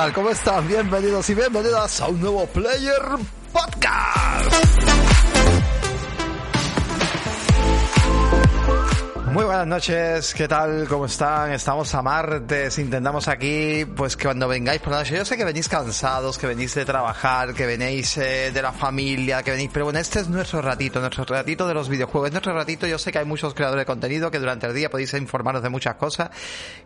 ¿Qué tal? ¿Cómo están? Bienvenidos y bienvenidas a un nuevo Player Podcast. Muy buenas noches, ¿qué tal? ¿Cómo están? Estamos a martes, intentamos aquí, pues que cuando vengáis por la noche, yo sé que venís cansados, que venís de trabajar, que venís eh, de la familia, que venís, pero bueno, este es nuestro ratito, nuestro ratito de los videojuegos, nuestro ratito, yo sé que hay muchos creadores de contenido, que durante el día podéis informaros de muchas cosas,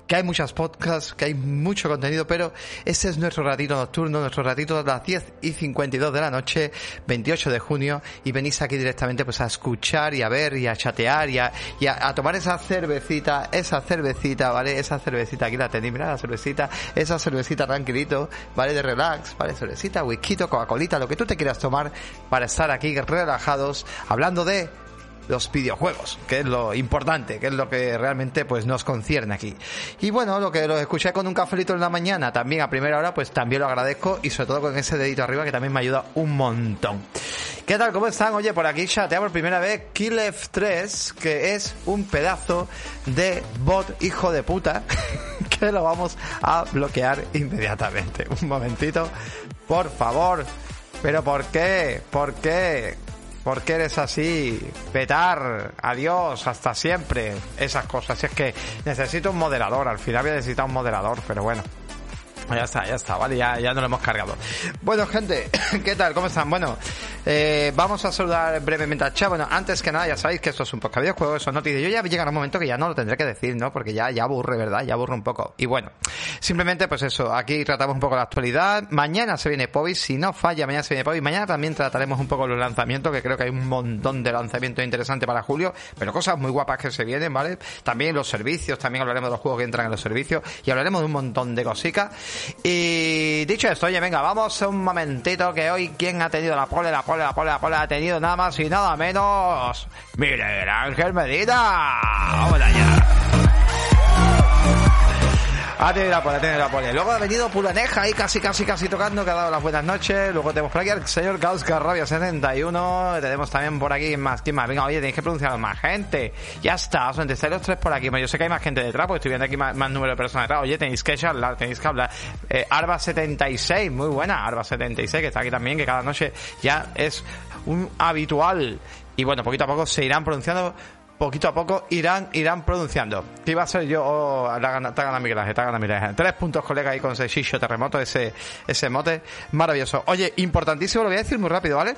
que hay muchas podcasts, que hay mucho contenido, pero este es nuestro ratito nocturno, nuestro ratito de las 10 y 52 de la noche, 28 de junio, y venís aquí directamente pues a escuchar y a ver y a chatear y a, y a, a tomar esa cervecita, esa cervecita, ¿vale? Esa cervecita, aquí la tenéis, mira la cervecita, esa cervecita tranquilito, ¿vale? De relax, ¿vale? Cervecita, whisky, Coca-Colita, lo que tú te quieras tomar para estar aquí relajados hablando de los videojuegos, que es lo importante, que es lo que realmente pues nos concierne aquí. Y bueno, lo que lo escuché con un cafelito en la mañana, también a primera hora, pues también lo agradezco y sobre todo con ese dedito arriba que también me ayuda un montón. ¿Qué tal? ¿Cómo están? Oye, por aquí chatea por primera vez Killef 3, que es un pedazo de bot hijo de puta, que lo vamos a bloquear inmediatamente. Un momentito, por favor. ¿Pero por qué? ¿Por qué? ¿Por qué eres así? Petar, adiós, hasta siempre. Esas cosas. Si es que necesito un moderador. Al final voy a necesitar un moderador, pero bueno. Ya está, ya está, vale, ya, ya nos lo hemos cargado. Bueno, gente, ¿qué tal? ¿Cómo están? Bueno, eh, vamos a saludar brevemente al chat. Bueno, antes que nada, ya sabéis que esto es un podcast de videojuegos, eso no te Yo ya llegará un momento que ya no lo tendré que decir, ¿no? Porque ya, ya aburre, ¿verdad? Ya aburre un poco. Y bueno, simplemente pues eso, aquí tratamos un poco la actualidad. Mañana se viene Pobis, si no falla, mañana se viene Pobis. Mañana también trataremos un poco los lanzamientos, que creo que hay un montón de lanzamientos interesantes para julio, pero cosas muy guapas que se vienen, ¿vale? También los servicios, también hablaremos de los juegos que entran en los servicios y hablaremos de un montón de cositas. Y dicho esto, oye, venga, vamos un momentito que hoy quién ha tenido la pole, la pole, la pole, la pole, ha tenido nada más y nada menos. Mire, Ángel Medina. Vamos allá. Ha tenido la pole, ha tenido la pole. Luego ha venido Pulaneja ahí casi, casi, casi tocando, que ha dado las buenas noches. Luego tenemos por aquí al señor Gauscar Rabia 71. Tenemos también por aquí más. ¿Quién más? Venga, oye, tenéis que pronunciar más gente. Ya está, os estáis los tres por aquí. Yo sé que hay más gente detrás, porque estoy viendo aquí más, número de personas detrás. Oye, tenéis que charlar, tenéis que hablar. Eh, Arba 76, muy buena. Arba 76, que está aquí también, que cada noche ya es un habitual. Y bueno, poquito a poco se irán pronunciando poquito a poco irán irán pronunciando. ¿Qué iba a ser yo? Oh, la gana, te gana Miguel Ángel, te gana Miguel Ángel. Tres puntos, colega, ahí con Shisho terremoto, ese, ese mote. Maravilloso. Oye, importantísimo, lo voy a decir muy rápido, ¿vale?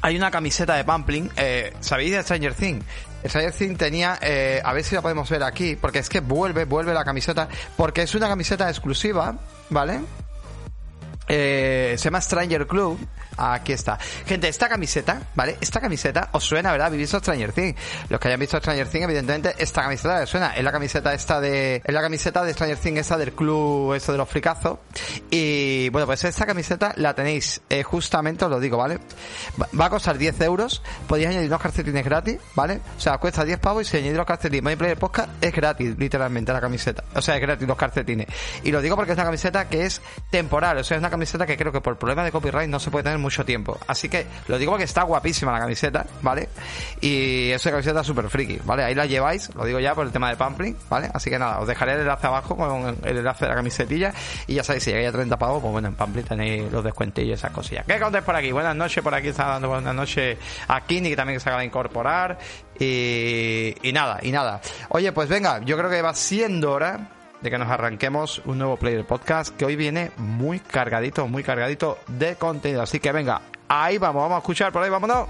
Hay una camiseta de Pampling, eh, ¿sabéis de Stranger Things? Stranger Things tenía, eh, a ver si la podemos ver aquí, porque es que vuelve, vuelve la camiseta, porque es una camiseta exclusiva, ¿vale? Eh, se llama Stranger Club. Aquí está. Gente, esta camiseta, ¿vale? Esta camiseta os suena, ¿verdad? Habéis visto Stranger Things. Los que hayan visto Stranger Things, evidentemente, esta camiseta les suena. Es la camiseta esta de, es la camiseta de Stranger Things, esta del club, esto de los fricazos. Y, bueno, pues esta camiseta la tenéis, eh, justamente, os lo digo, ¿vale? Va, a costar 10 euros. Podéis añadir unos calcetines gratis, ¿vale? O sea, cuesta 10 pavos y si añadís los calcetines, My Player Podcast es gratis, literalmente, la camiseta. O sea, es gratis los calcetines. Y lo digo porque es una camiseta que es temporal, o sea, es una camiseta que creo que por problema de copyright no se puede tener mucho tiempo. Así que lo digo porque está guapísima la camiseta, ¿vale? Y es una camiseta súper friki, ¿vale? Ahí la lleváis, lo digo ya por el tema de Pampling, ¿vale? Así que nada, os dejaré el enlace abajo con el enlace de la camisetilla y ya sabéis, si llegáis a 30 pavos, pues bueno, en Pampling tenéis los descuentillos y esas cosillas. ¿Qué contéis por aquí? Buenas noches, por aquí está dando buenas noches a Kini, que también se acaba de incorporar. Y, y nada, y nada. Oye, pues venga, yo creo que va siendo hora de que nos arranquemos un nuevo Player Podcast que hoy viene muy cargadito, muy cargadito de contenido. Así que venga, ahí vamos, vamos a escuchar por ahí, vámonos.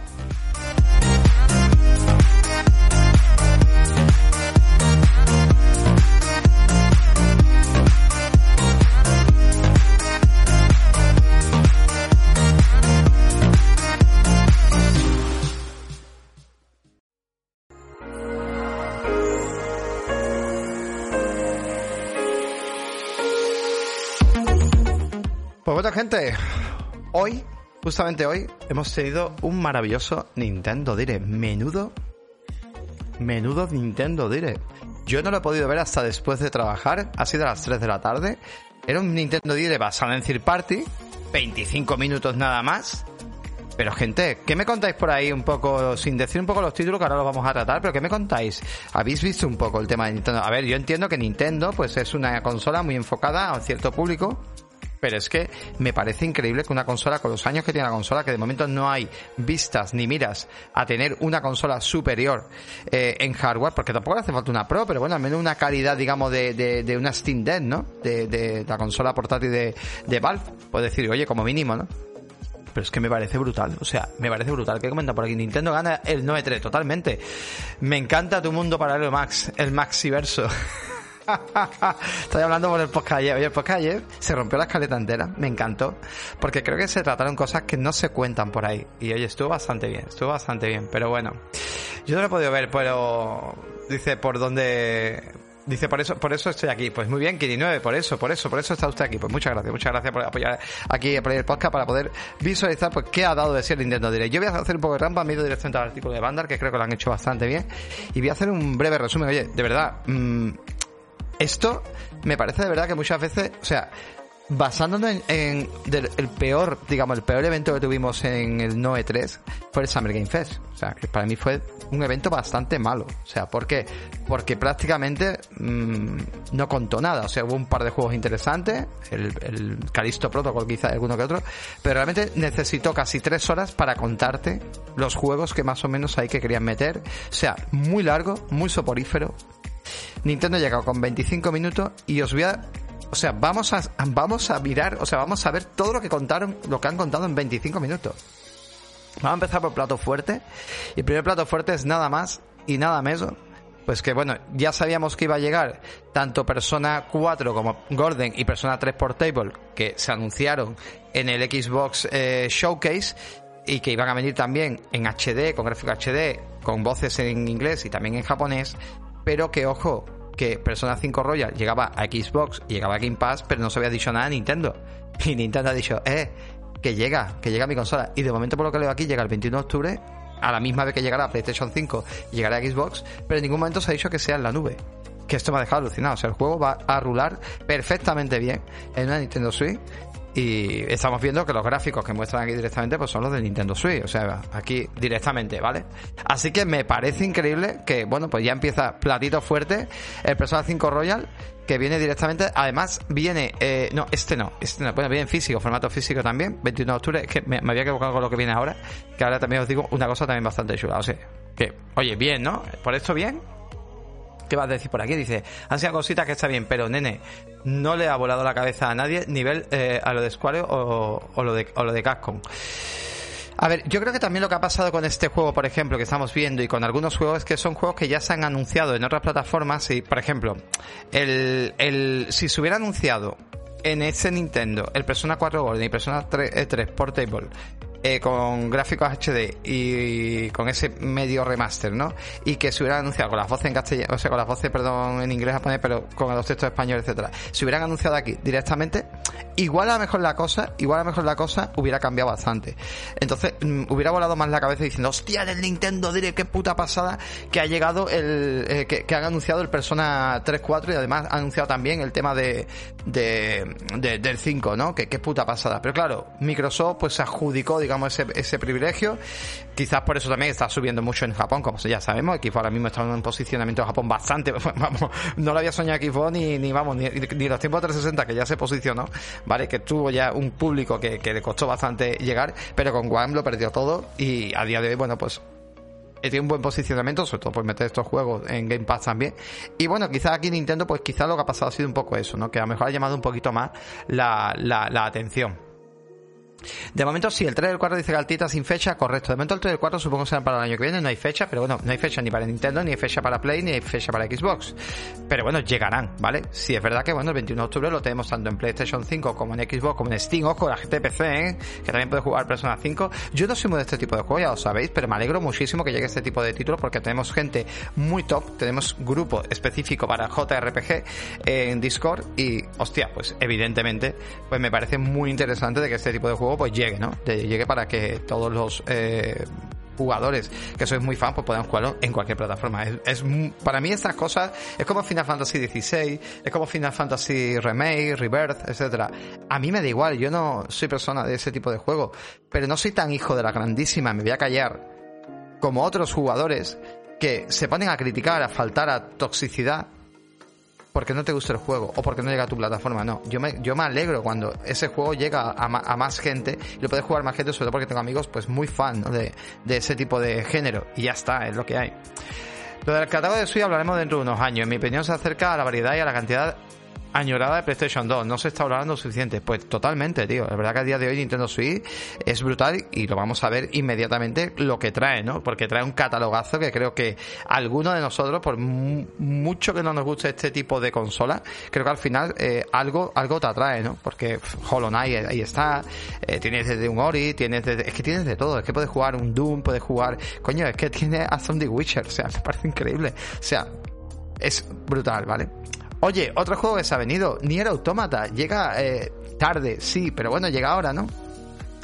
Hoy, justamente hoy, hemos tenido un maravilloso Nintendo Direct. Menudo, menudo Nintendo Direct. Yo no lo he podido ver hasta después de trabajar, ha sido a las 3 de la tarde. Era un Nintendo Direct basado en Third Party, 25 minutos nada más. Pero gente, ¿qué me contáis por ahí un poco, sin decir un poco los títulos que ahora los vamos a tratar, pero qué me contáis? ¿Habéis visto un poco el tema de Nintendo? A ver, yo entiendo que Nintendo pues es una consola muy enfocada a cierto público, pero es que me parece increíble que una consola, con los años que tiene la consola, que de momento no hay vistas ni miras a tener una consola superior eh, en hardware, porque tampoco le hace falta una Pro, pero bueno, al menos una calidad, digamos, de, de, de una Steam Deck, ¿no? De, de, la consola portátil de, de Valve. Puedo decir, oye, como mínimo, ¿no? Pero es que me parece brutal, o sea, me parece brutal. ¿Qué comenta por aquí? Nintendo gana el 9-3, totalmente. Me encanta tu mundo paralelo, Max, el Maxiverso. Estoy hablando por el podcast. Oye, el podcast ayer se rompió la escaleta entera. Me encantó. Porque creo que se trataron cosas que no se cuentan por ahí. Y oye, estuvo bastante bien. Estuvo bastante bien. Pero bueno. Yo no lo he podido ver, pero... Dice por dónde... Dice, por eso, por eso estoy aquí. Pues muy bien, Kiri9, por eso, por eso, por eso está usted aquí. Pues muchas gracias, muchas gracias por apoyar aquí el podcast para poder visualizar pues qué ha dado de ser Nintendo Direct. Yo voy a hacer un poco de rampa, me he ido directamente al artículo de Bandar, que creo que lo han hecho bastante bien. Y voy a hacer un breve resumen. Oye, de verdad, mmm, esto me parece de verdad que muchas veces, o sea, basándonos en, el peor, digamos, el peor evento que tuvimos en el Noe 3 fue el Summer Game Fest. O sea, que para mí fue un evento bastante malo. O sea, ¿por qué? Porque prácticamente mmm, no contó nada. O sea, hubo un par de juegos interesantes, el, el Calisto Protocol quizá alguno que otro, pero realmente necesitó casi tres horas para contarte los juegos que más o menos hay que querían meter. O sea, muy largo, muy soporífero, Nintendo ha llegado con 25 minutos y os voy a o sea, vamos a, vamos a mirar, o sea, vamos a ver todo lo que contaron, lo que han contado en 25 minutos. Vamos a empezar por plato fuerte. Y el primer plato fuerte es nada más y nada menos. Pues que bueno, ya sabíamos que iba a llegar tanto Persona 4 como Gordon y Persona 3 Portable, que se anunciaron en el Xbox eh, Showcase y que iban a venir también en HD, con gráfico HD, con voces en inglés y también en japonés pero que ojo, que Persona 5 Royal llegaba a Xbox y llegaba a Game Pass, pero no se había dicho nada a Nintendo. Y Nintendo ha dicho, eh, que llega, que llega mi consola. Y de momento, por lo que leo aquí, llega el 21 de octubre, a la misma vez que llegará a PlayStation 5 y llegará a Xbox, pero en ningún momento se ha dicho que sea en la nube. Que esto me ha dejado alucinado. O sea, el juego va a rular perfectamente bien en una Nintendo Switch y estamos viendo que los gráficos que muestran aquí directamente pues son los de Nintendo Switch, o sea, aquí directamente, ¿vale? Así que me parece increíble que, bueno, pues ya empieza platito fuerte el Persona 5 Royal que viene directamente, además viene, eh, no, este no, este no, bueno, viene en físico, formato físico también, 21 de octubre, es que me, me había equivocado con lo que viene ahora, que ahora también os digo una cosa también bastante chula, o sea, que, oye, bien, ¿no? Por esto bien, ¿Qué vas a decir por aquí? Dice, han sido cositas que está bien, pero nene, no le ha volado la cabeza a nadie nivel eh, a lo de Square o, o, lo de, o. A ver, yo creo que también lo que ha pasado con este juego, por ejemplo, que estamos viendo y con algunos juegos es que son juegos que ya se han anunciado en otras plataformas y, por ejemplo, el, el, si se hubiera anunciado en ese Nintendo el Persona 4 Golden y Persona 3, 3 eh, Portable eh, con gráficos HD y con ese medio remaster, ¿no? Y que se hubiera anunciado con las voces en castellano, o sea, con las voces, perdón, en inglés, japonés, pero con los textos españoles, etcétera. Se hubieran anunciado aquí directamente, igual a lo mejor la cosa, igual a lo mejor la cosa hubiera cambiado bastante. Entonces, mm, hubiera volado más la cabeza diciendo, hostia, del Nintendo diré qué puta pasada que ha llegado el, eh, que, han anunciado el Persona 3, 4 y además ha anunciado también el tema de, de, de del 5, ¿no? Que qué puta pasada. Pero claro, Microsoft pues se adjudicó, digamos, ese, ese privilegio. Quizás por eso también está subiendo mucho en Japón, como ya sabemos. Xbox ahora mismo está en un posicionamiento en Japón bastante, vamos, no lo había soñado ni, vamos, ni, los tiempos de 360 que ya se posicionó, ¿vale? Que tuvo ya un público que, le costó bastante llegar, pero con One lo perdió todo y a día de hoy, bueno, pues tiene un buen posicionamiento, sobre todo por meter estos juegos en Game Pass también. Y bueno, quizás aquí Nintendo, pues quizás lo que ha pasado ha sido un poco eso, ¿no? Que a lo mejor ha llamado un poquito más la atención. De momento sí, el 3 del 4 dice Galtita sin fecha, correcto. De momento el 3 del 4 supongo que será para el año que viene, no hay fecha, pero bueno, no hay fecha ni para Nintendo, ni hay fecha para Play, ni hay fecha para Xbox. Pero bueno, llegarán, ¿vale? Sí, es verdad que bueno, el 21 de octubre lo tenemos tanto en PlayStation 5 como en Xbox, como en Steam, ojo, la GTPC, ¿eh? que también puede jugar Persona 5. Yo no soy muy de este tipo de juegos, ya lo sabéis, pero me alegro muchísimo que llegue este tipo de títulos porque tenemos gente muy top, tenemos grupo específico para JRPG en Discord y, hostia, pues evidentemente, pues me parece muy interesante de que este tipo de pues llegue, ¿no? Llegue para que todos los eh, jugadores que sois muy fan, pues podemos jugarlo en cualquier plataforma. Es, para mí estas cosas es como Final Fantasy XVI, es como Final Fantasy Remake, Rebirth, etcétera. A mí me da igual, yo no soy persona de ese tipo de juego, pero no soy tan hijo de la grandísima, me voy a callar, como otros jugadores que se ponen a criticar, a faltar a toxicidad porque no te gusta el juego o porque no llega a tu plataforma. No, yo me, yo me alegro cuando ese juego llega a, más gente y lo puede jugar más gente, sobre todo porque tengo amigos pues muy fan de, de ese tipo de género. Y ya está, es lo que hay. Lo del catálogo de Switch hablaremos dentro de unos años. En mi opinión se acerca a la variedad y a la cantidad añorada de PlayStation 2. No se está hablando suficiente. Pues totalmente, tío. La verdad que a día de hoy Nintendo Switch es brutal y lo vamos a ver inmediatamente lo que trae, ¿no? Porque trae un catalogazo que creo que alguno de nosotros, por mucho que no nos guste este tipo de consola, creo que al final eh, algo algo te atrae, ¿no? Porque Hollow Knight ahí está, eh, tienes desde un Ori, tienes es que tienes de todo. Es que puedes jugar un Doom, puedes jugar... Coño, es que tiene hasta un The Witcher. O sea, me parece increíble. O sea, es brutal, ¿vale? Oye, otro juego que se ha venido, Nier Automata, llega eh, tarde, sí, pero bueno, llega ahora, ¿no?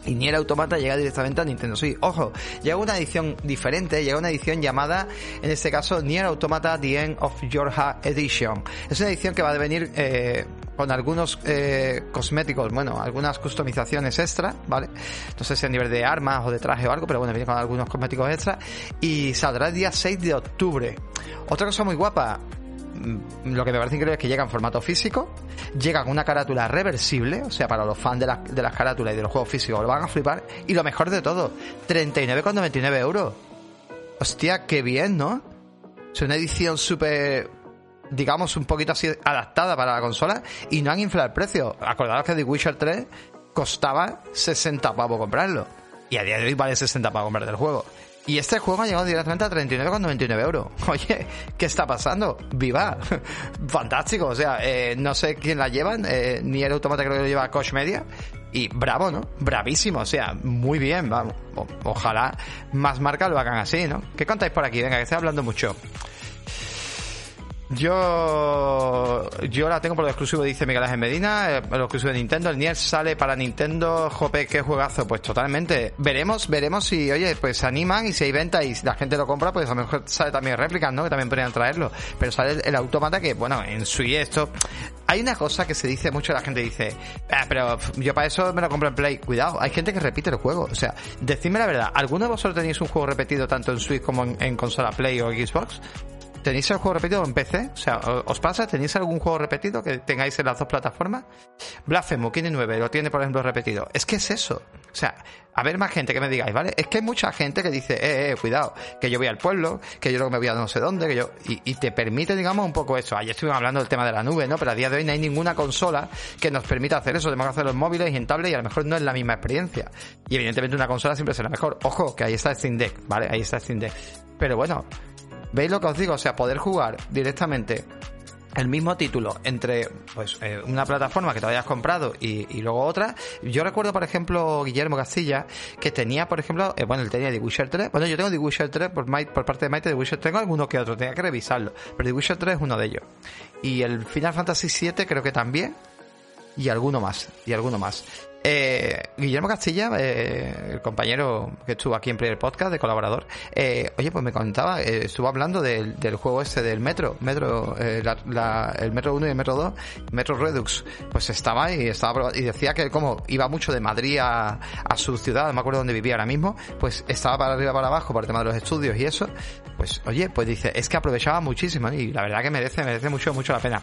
Y Nier Automata llega directamente a Nintendo Switch. Ojo, llega una edición diferente, llega una edición llamada, en este caso, Nier Automata The End of Heart Edition. Es una edición que va a venir eh, con algunos eh, cosméticos, bueno, algunas customizaciones extra, ¿vale? No sé si a nivel de armas o de traje o algo, pero bueno, viene con algunos cosméticos extra. Y saldrá el día 6 de octubre. Otra cosa muy guapa, lo que me parece increíble es que llega en formato físico, llega con una carátula reversible, o sea, para los fans de, las carátulas y de los juegos físicos lo van a flipar. Y lo mejor de todo, 39,99 euros. Hostia, qué bien, ¿no? Es una edición súper, digamos, un poquito así adaptada para la consola y no han inflado el precio. Acordaros que The Witcher 3 costaba 60 pavos comprarlo. Y a día de hoy vale 60 para comprar el juego. Y este juego ha llegado directamente a 39,99 euros. Oye, ¿qué está pasando? ¡Viva! Fantástico. O sea, eh, no sé quién la llevan. Eh, ni el automata creo que lo lleva Koch Media. Y bravo, ¿no? Bravísimo. O sea, muy bien. Vamos. ojalá más marcas lo hagan así, ¿no? ¿Qué contáis por aquí? Venga, que estoy hablando mucho. Yo yo la tengo por lo exclusivo, dice Miguel Ángel Medina, eh, lo exclusivo de Nintendo. El Nier sale para Nintendo, jope, qué juegazo. Pues totalmente. Veremos, veremos si, oye, pues se animan y si hay venta y la gente lo compra, pues a lo mejor sale también réplicas, ¿no? Que también podrían traerlo. Pero sale el, automata que, bueno, en y esto. Hay una cosa que se dice mucho, la gente dice, ah, pero yo para eso me lo compro en Play. Cuidado, hay gente que repite el juego. O sea, decidme la verdad, ¿alguno de vosotros tenéis un juego repetido tanto en Switch como en consola Play o Xbox? ¿Tenéis el juego repetido en PC? O sea, ¿os pasa? ¿Tenéis algún juego repetido que tengáis en las dos plataformas? Blasphemous, tiene 9, lo tiene, por ejemplo, repetido. Es que es eso. O sea, a ver más gente que me digáis, ¿vale? Es que hay mucha gente que dice, eh, eh, cuidado, que yo voy al pueblo, que yo luego me voy a no sé dónde, que yo... Y, te permite, digamos, un poco eso. Ayer estuvimos hablando del tema de la nube, ¿no? Pero a día de hoy no hay ninguna consola que nos permita hacer eso. Tenemos que hacerlo en móviles y en tablet y a lo mejor no es la misma experiencia. Y evidentemente una consola siempre será mejor. Ojo, que ahí está Steam Deck, ¿vale? Ahí está Steam Deck. Pero bueno, ¿Veis lo que os digo? O sea, poder jugar directamente el mismo título entre pues eh, una plataforma que te hayas comprado y, luego otra. Yo recuerdo, por ejemplo, Guillermo Castilla, que tenía, por ejemplo, eh, bueno, él tenía The Witcher 3. Bueno, yo tengo The Witcher 3 por, parte de Maite, The Witcher tengo alguno que otro, tenía que revisarlo. Pero The Witcher 3 es uno de ellos. Y el Final Fantasy 7 creo que también. Y alguno más, y alguno más. Eh, Guillermo Castilla, eh, el compañero que estuvo aquí en Player Podcast, de colaborador, eh, oye, pues me contaba, eh, estuvo hablando del, juego este del Metro, Metro, eh, el Metro 1 y el Metro 2, Metro Redux, pues estaba y estaba y decía que como iba mucho de Madrid a, a su ciudad, no me acuerdo dónde vivía ahora mismo, pues estaba para arriba para abajo por el tema de los estudios y eso, pues oye, pues dice, es que aprovechaba muchísimo y la verdad que merece, merece mucho, mucho la pena.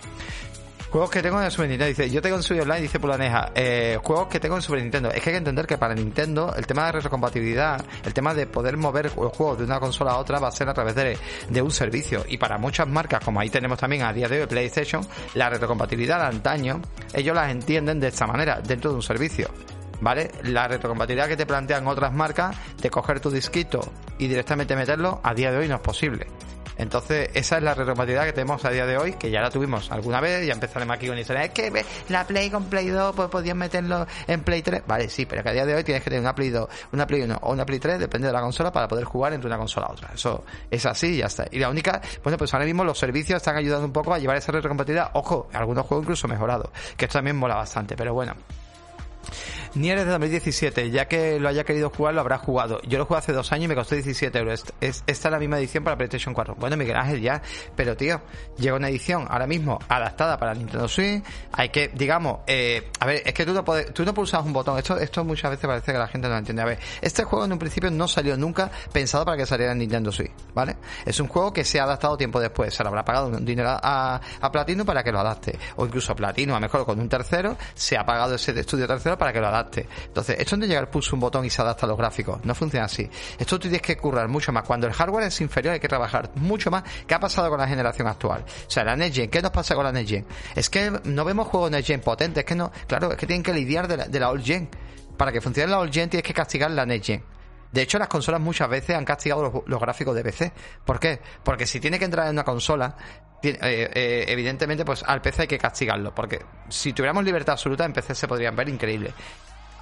Juegos que tengo en el Super Nintendo. Dice, yo tengo en Switch Online, dice Pulaneja. Eh, juegos que tengo en Super Nintendo. Es que hay que entender que para Nintendo el tema de retrocompatibilidad, el tema de poder mover los juegos de una consola a otra va a ser a través de, de un servicio. Y para muchas marcas, como ahí tenemos también a día de hoy PlayStation, la retrocompatibilidad de antaño, ellos las entienden de esta manera, dentro de un servicio. ¿Vale? La retrocompatibilidad que te plantean otras marcas de coger tu disquito y directamente meterlo, a día de hoy no es posible. Entonces, esa es la retrocompatibilidad que tenemos a día de hoy, que ya la tuvimos alguna vez, ya empezaremos aquí con historia. Es que la Play con Play 2, pues podías meterlo en Play 3. Vale, sí, pero que a día de hoy tienes que tener una Play 2, una Play 1 o una Play 3, depende de la consola, para poder jugar entre una consola a otra. Eso es así y ya está. Y la única, bueno, pues ahora mismo los servicios están ayudando un poco a llevar esa retrocompatibilidad. Ojo, algunos juegos incluso mejorados, que esto también mola bastante, pero bueno. Nier es de 2017, ya que lo haya querido jugar, lo habrá jugado. Yo lo jugué hace dos años y me costó 17 euros. Es, esta es la misma edición para PlayStation 4. Bueno, Miguel Ángel, ya. Pero, tío, llega una edición ahora mismo adaptada para Nintendo Switch. Hay que, digamos, eh, a ver, es que tú no puedes, tú no pulsas un botón. Esto, esto muchas veces parece que la gente no lo entiende. A ver, este juego en un principio no salió nunca pensado para que saliera en Nintendo Switch, ¿vale? Es un juego que se ha adaptado tiempo después. Se le habrá pagado un dinero a, a Platino para que lo adapte. O incluso Platino, a mejor con un tercero, se ha pagado ese estudio tercero para que lo adapte. Entonces, esto no llegar pulso un botón y se adapta a los gráficos. No funciona así. Esto tú tienes que currar mucho más. Cuando el hardware es inferior hay que trabajar mucho más. ¿Qué ha pasado con la generación actual? O sea, la Next Gen, ¿qué nos pasa con la Next Gen? Es que no vemos juegos Next Gen potentes. Es que no, claro, es que tienen que lidiar de la, Old Gen. Para que funcione la Old Gen tienes que castigar la Next Gen. De hecho, las consolas muchas veces han castigado los, gráficos de PC. ¿Por qué? Porque si tiene que entrar en una consola, eh, eh, evidentemente, pues al PC hay que castigarlo. Porque si tuviéramos libertad absoluta, en PC se podrían ver increíbles.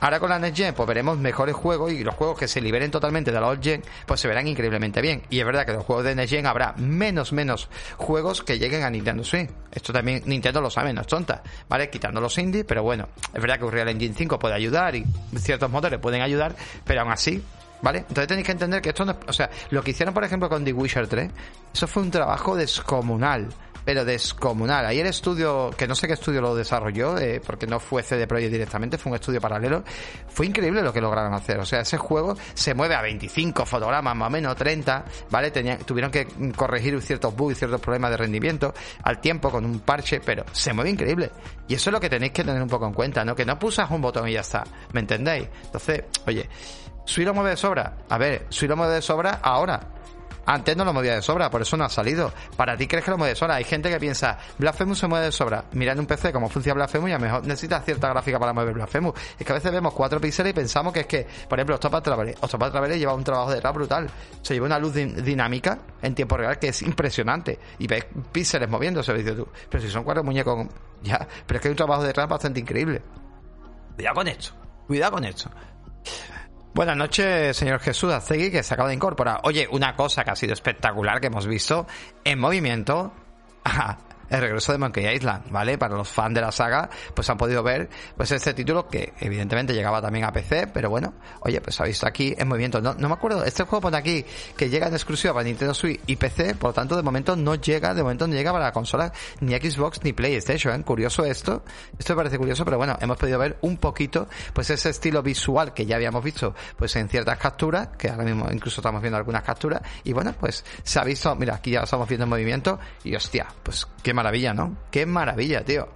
Ahora con la Next Gen, pues veremos mejores juegos y los juegos que se liberen totalmente de la Old Gen, pues se verán increíblemente bien. Y es verdad que los juegos de Next Gen habrá menos, menos juegos que lleguen a Nintendo Switch. Esto también Nintendo lo sabe, no es tonta, ¿vale? Quitando los indies, pero bueno, es verdad que Unreal Engine 5 puede ayudar y ciertos motores pueden ayudar, pero aún así, ¿Vale? Entonces tenéis que entender que esto no O sea, lo que hicieron, por ejemplo, con The Witcher 3, eso fue un trabajo descomunal. Pero descomunal. Ahí el estudio, que no sé qué estudio lo desarrolló, eh, porque no fue CD Projekt directamente, fue un estudio paralelo. Fue increíble lo que lograron hacer. O sea, ese juego se mueve a 25 fotogramas, más o menos 30, ¿vale? Tenían, tuvieron que corregir ciertos bugs, ciertos problemas de rendimiento al tiempo con un parche, pero se mueve increíble. Y eso es lo que tenéis que tener un poco en cuenta, ¿no? Que no pulsas un botón y ya está. ¿Me entendéis? Entonces, oye, ¿Sui lo mueve de sobra? A ver, Sui lo mueve de sobra ahora. Antes no lo movía de sobra, por eso no ha salido. Para ti crees que lo mueve de sobra. Hay gente que piensa, Blasphemous se mueve de sobra. Mira en un PC cómo funciona Blasphemous y a lo mejor necesitas cierta gráfica para mover Blasphemous. Es que a veces vemos cuatro píxeles y pensamos que es que, por ejemplo, Octopath Traveler. Octopath Traveler lleva un trabajo de rap brutal. Se lleva una luz dinámica en tiempo real que es impresionante. Y ves píxeles moviéndose, dices tú. Pero si son cuatro muñecos, ya. Pero es que hay un trabajo de rap bastante increíble. Cuidado con esto. Cuidado con esto. Buenas noches, señor Jesús Azegui, que se acaba de incorporar. Oye, una cosa que ha sido espectacular que hemos visto en movimiento. el regreso de Monkey Island, ¿vale? Para los fans de la saga, pues han podido ver pues este título que evidentemente llegaba también a PC, pero bueno, oye, pues ha visto aquí en movimiento. No, me acuerdo, este juego pone aquí que llega en exclusiva para Nintendo Switch y PC, por lo tanto de momento no llega, de momento no llega para la consola ni Xbox ni PlayStation, ¿eh? Curioso esto, esto me parece curioso, pero bueno, hemos podido ver un poquito pues ese estilo visual que ya habíamos visto pues en ciertas capturas, que ahora mismo incluso estamos viendo algunas capturas, y bueno, pues se ha visto, mira, aquí ya estamos viendo en movimiento y hostia, pues qué maravilla, ¿no? Qué maravilla, tío.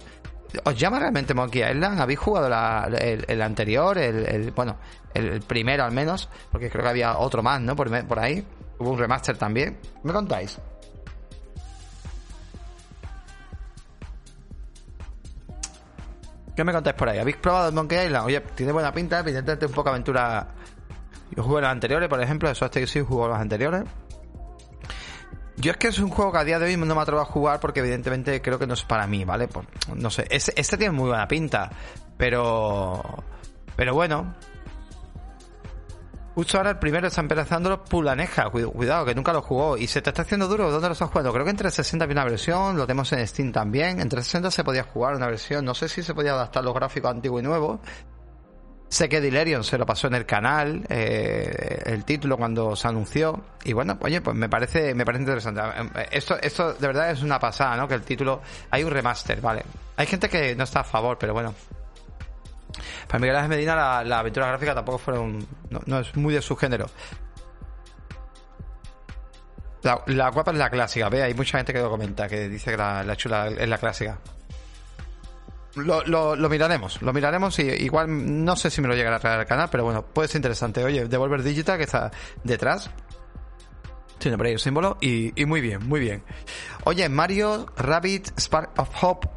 ¿Os llama realmente Monkey Island? ¿Habéis jugado el, anterior? El, bueno, el, primero al menos, porque creo que había otro más, ¿no? Por, por ahí. Hubo un remaster también. ¿Me contáis? ¿Qué me contáis por ahí? ¿Habéis probado Monkey Island? Oye, tiene buena pinta, evidentemente un poco aventura. Yo jugué los anteriores, por ejemplo, eso que sí jugó los anteriores. Yo es que es un juego que a día de hoy no me atrevo a jugar porque evidentemente creo que no es para mí, ¿vale? Pues, no sé, este, tiene muy buena pinta, pero... Pero bueno. Justo ahora el primero está empezando Pulaneja, cuidado, que nunca lo jugó. ¿Y se te está haciendo duro? ¿Dónde lo estás jugando? Creo que en 360 había una versión, lo tenemos en Steam también. En 360 se podía jugar una versión, no sé si se podía adaptar los gráficos antiguos y nuevos, Sé que Dilerion se lo pasó en el canal, eh, el título cuando se anunció. Y bueno, oye, pues me parece, me parece interesante. Esto, esto de verdad es una pasada, ¿no? Que el título, hay un remaster, vale. Hay gente que no está a favor, pero bueno. Para Miguel Ángel Medina la, aventura gráfica tampoco fue un, no, es muy de su género. La, guapa es la clásica, ve, hay mucha gente que lo comenta, que dice que la, la chula es la clásica. Lo, lo, miraremos, lo miraremos y igual no sé si me lo llegará a traer al canal, pero bueno, puede ser interesante. Oye, Devolver Digital que está detrás. Tiene por ahí el símbolo y, y muy bien, muy bien. Oye, Mario Rabbit Spark of Hope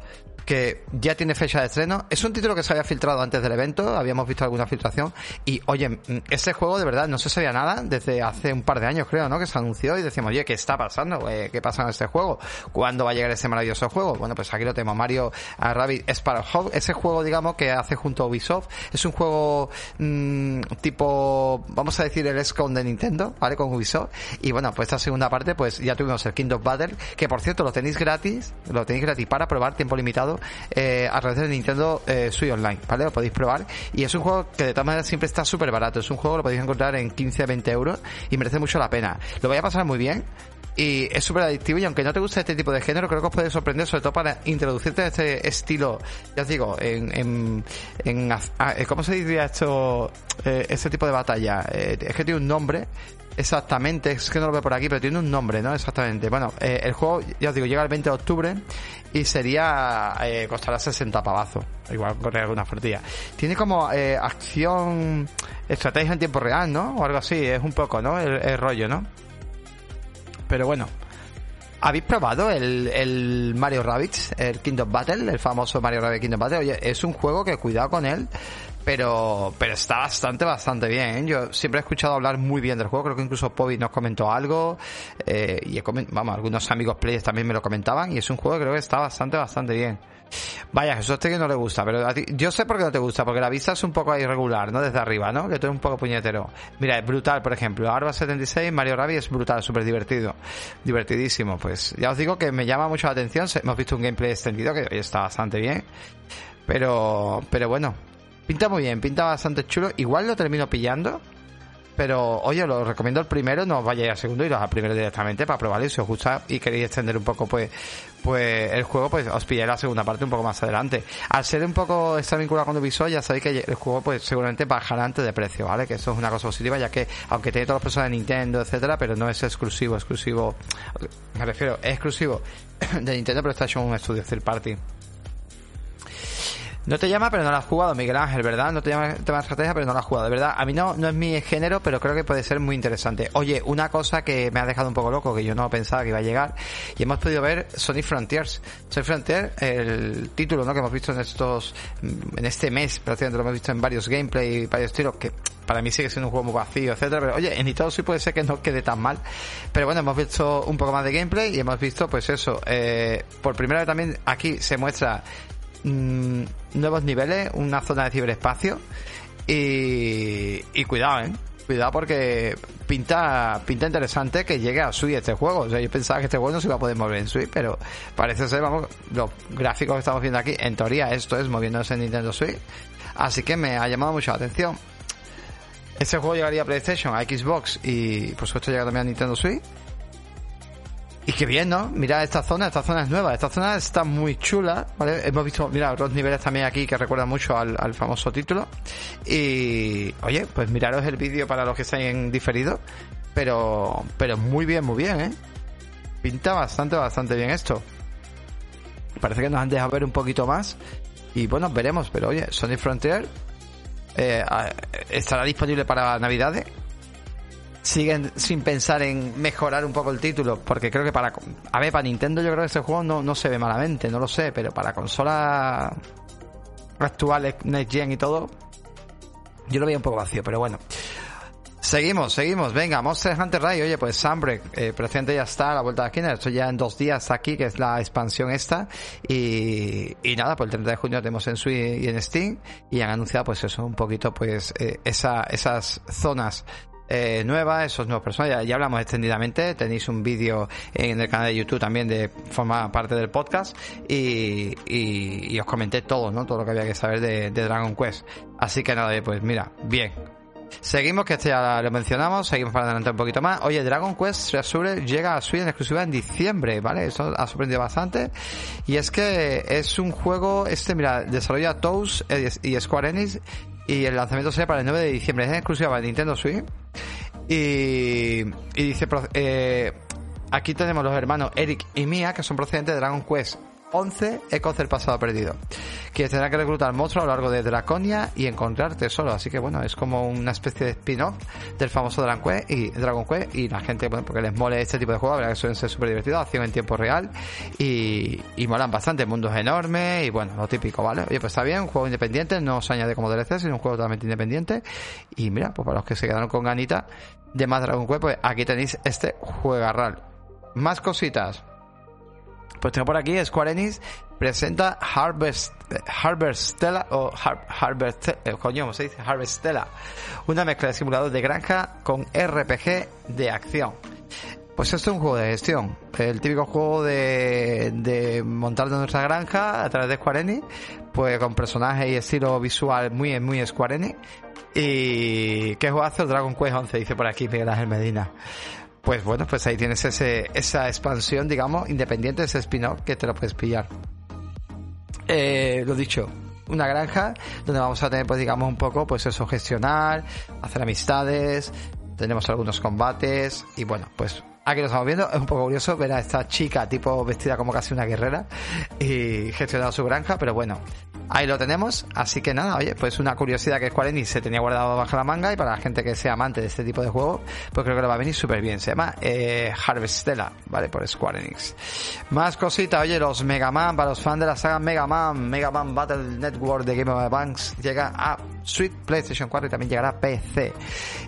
que ya tiene fecha de estreno. Es un título que se había filtrado antes del evento, habíamos visto alguna filtración. Y oye, ese juego de verdad no se sabía nada desde hace un par de años, creo, ¿no? Que se anunció y decíamos, oye, ¿qué está pasando? Eh, ¿Qué pasa en este juego? ¿Cuándo va a llegar ese maravilloso juego? Bueno, pues aquí lo tenemos, Mario Rabbit Sparrow Ese juego, digamos, que hace junto a Ubisoft. Es un juego mmm, tipo, vamos a decir, el SCON de Nintendo, ¿vale? Con Ubisoft. Y bueno, pues esta segunda parte, pues ya tuvimos el Kingdom Battle, que por cierto lo tenéis gratis, lo tenéis gratis para probar tiempo limitado eh, a través de Nintendo eh, Switch Online, ¿vale? Lo podéis probar. Y es un juego que de todas maneras siempre está súper barato. Es un juego que lo podéis encontrar en 15-20 euros y merece mucho la pena. Lo voy a pasar muy bien y es súper adictivo y aunque no te guste este tipo de género, creo que os puede sorprender sobre todo para introducirte en este estilo, ya os digo, en, en ah, ¿cómo se diría esto? Eh, este tipo de batalla. Eh, es que tiene un nombre, exactamente, es que no lo veo por aquí, pero tiene un nombre, ¿no? Exactamente. Bueno, eh, el juego, ya os digo, llega el 20 de octubre y sería, eh, costará 60 pavazos. Igual correr alguna flotilla. Tiene como eh, acción, estrategia en tiempo real, ¿no? O algo así, es un poco, ¿no? el rollo, ¿no? Pero bueno. ¿Habéis probado el, el Mario Rabbids, el Kingdom Battle, el famoso Mario Rabbids Kingdom Battle? Oye, es un juego que cuidado con él, pero, pero está bastante, bastante bien. ¿eh? Yo siempre he escuchado hablar muy bien del juego, creo que incluso Pobi nos comentó algo, eh, y he vamos, algunos amigos players también me lo comentaban, y es un juego que creo que está bastante, bastante bien. Vaya, Jesús este que no le gusta, pero a ti, yo sé por qué no te gusta, porque la vista es un poco irregular, ¿no? Desde arriba, ¿no? Que tú eres un poco puñetero. Mira, es brutal, por ejemplo. Arba 76, Mario Rabi es brutal, súper divertido. Divertidísimo. Pues ya os digo que me llama mucho la atención. Hemos visto un gameplay extendido que está bastante bien. Pero, pero bueno. Pinta muy bien, pinta bastante chulo. Igual lo termino pillando pero oye, lo recomiendo el primero, no os vayáis al segundo y al primero directamente para probarlo y si os gusta y queréis extender un poco pues pues el juego pues os pilláis la segunda parte un poco más adelante. Al ser un poco está vinculado con Ubisoft ya sabéis que el juego pues seguramente bajará antes de precio, ¿vale? Que eso es una cosa positiva ya que aunque tiene todas las personas de Nintendo, etcétera, pero no es exclusivo, exclusivo, me refiero, es exclusivo de Nintendo pero está hecho un estudio third party. No te llama, pero no lo has jugado, Miguel Ángel, ¿verdad? No te llama el tema de estrategia, pero no lo has jugado. De verdad, a mí no, no es mi género, pero creo que puede ser muy interesante. Oye, una cosa que me ha dejado un poco loco, que yo no pensaba que iba a llegar, y hemos podido ver Sonic Frontiers. Sonic Frontiers, el título, ¿no? Que hemos visto en estos, en este mes, prácticamente lo hemos visto en varios gameplay, varios tiros, que para mí sigue siendo un juego muy vacío, etcétera, pero oye, en Nintendo sí puede ser que no quede tan mal. Pero bueno, hemos visto un poco más de gameplay y hemos visto, pues eso, eh, por primera vez también aquí se muestra Mm, nuevos niveles, una zona de ciberespacio y, y cuidado, ¿eh? Cuidado porque pinta pinta interesante que llegue a Switch este juego. O sea, yo pensaba que este juego no se iba a poder mover en Switch, pero parece ser, vamos, los gráficos que estamos viendo aquí, en teoría esto es moviéndose en Nintendo Switch. Así que me ha llamado mucho la atención. Este juego llegaría a PlayStation, a Xbox y por supuesto llega también a Nintendo Switch. Y qué bien, ¿no? Mira esta zona, esta zona es nueva, esta zona está muy chula, ¿vale? Hemos visto, mira, otros niveles también aquí que recuerdan mucho al, famoso título. Y, oye, pues miraros el vídeo para los que estén en diferido, pero, pero muy bien, muy bien, ¿eh? Pinta bastante, bastante bien esto. Parece que nos han dejado ver un poquito más. Y bueno, veremos, pero oye, Sonic Frontier eh, estará disponible para Navidades siguen sin pensar en mejorar un poco el título, porque creo que para... A ver, para Nintendo yo creo que ese juego no, no se ve malamente, no lo sé, pero para consolas actuales, Next Gen y todo, yo lo veía un poco vacío, pero bueno. Seguimos, seguimos, venga, Monster Hunter Rise, oye, pues Sunbreak, eh, presente ya está a la vuelta de la esquina, esto ya en dos días aquí, que es la expansión esta, y, y nada, pues el 30 de junio tenemos en Switch y en Steam, y han anunciado pues eso, un poquito pues eh, esa, esas zonas eh, nueva, esos nuevos personajes. Ya, hablamos extendidamente, tenéis un vídeo en el canal de YouTube también de forma parte del podcast y, y, os comenté todo, ¿no? Todo lo que había que saber de, Dragon Quest. Así que nada, pues mira, bien. Seguimos, que este ya lo mencionamos, seguimos para adelante un poquito más. Oye, Dragon Quest Resurre llega a Sweden en exclusiva en diciembre, ¿vale? Eso ha sorprendido bastante. Y es que es un juego, este, mira, desarrolla Toast y Square Enix y el lanzamiento será para el 9 de diciembre. Es exclusiva de Nintendo Switch. Y, y dice, eh, aquí tenemos los hermanos Eric y Mia, que son procedentes de Dragon Quest 11 Ecos del pasado perdido. Que tendrá que reclutar monstruos a lo largo de Draconia y encontrar tesoros. Así que bueno, es como una especie de spin-off del famoso Dragon Quest y Dragon Quest. Y la gente, bueno, porque les mole este tipo de juegos, la verdad que suelen ser súper divertidos, acción en tiempo real. Y, y molan bastante, mundos enormes y bueno, lo típico, ¿vale? Oye, pues está bien, un juego independiente, no se añade como DLC, sino un juego totalmente independiente. Y mira, pues para los que se quedaron con ganita de más Dragon Quest, pues aquí tenéis este juegarral. Más cositas. Pues tengo por aquí Square presenta Harvest Harvestella o Har, Harvest eh, coño, ¿cómo se dice? Harvestella, una mezcla de simulador de granja con RPG de acción. Pues esto es un juego de gestión. El típico juego de, de montar de nuestra granja a través de Square pues con personajes y estilo visual muy, muy Square Enix. Y ¿qué juego hace el Dragon Quest 11? Dice por aquí Miguel Ángel Medina. Pues bueno, pues ahí tienes ese, esa expansión, digamos, independiente de ese spin-off que te lo puedes pillar. Eh, lo dicho, una granja donde vamos a tener, pues digamos, un poco, pues eso, gestionar, hacer amistades, tenemos algunos combates y bueno, pues aquí lo estamos viendo, es un poco curioso ver a esta chica tipo vestida como casi una guerrera y gestionando su granja, pero bueno, Ahí lo tenemos, así que nada, oye, pues una curiosidad que Square Enix se tenía guardado bajo la manga y para la gente que sea amante de este tipo de juego, pues creo que le va a venir súper bien. Se llama eh, Harvestella, ¿vale? Por Square Enix. Más cositas, oye, los Mega Man, para los fans de la saga Mega Man, Mega Man Battle Network de Game of Advance llega a Switch, PlayStation 4 y también llegará a PC.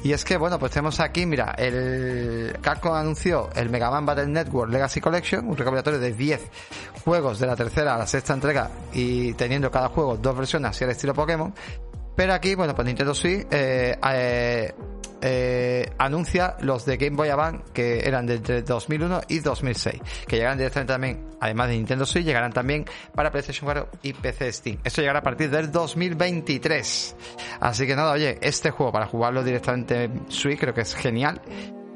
Y es que, bueno, pues tenemos aquí, mira, el Capcom anunció el Mega Man Battle Network Legacy Collection, un recopilatorio de 10 juegos de la tercera a la sexta entrega y teniendo cada juego dos versiones así al estilo Pokémon. Pero aquí, bueno, pues Nintendo Switch eh, eh, eh, anuncia los de Game Boy Advance que eran de entre 2001 y 2006, que llegarán directamente también, además de Nintendo Switch, llegarán también para PlayStation 4 y PC Steam. Esto llegará a partir del 2023. Así que nada, oye, este juego para jugarlo directamente en Switch creo que es genial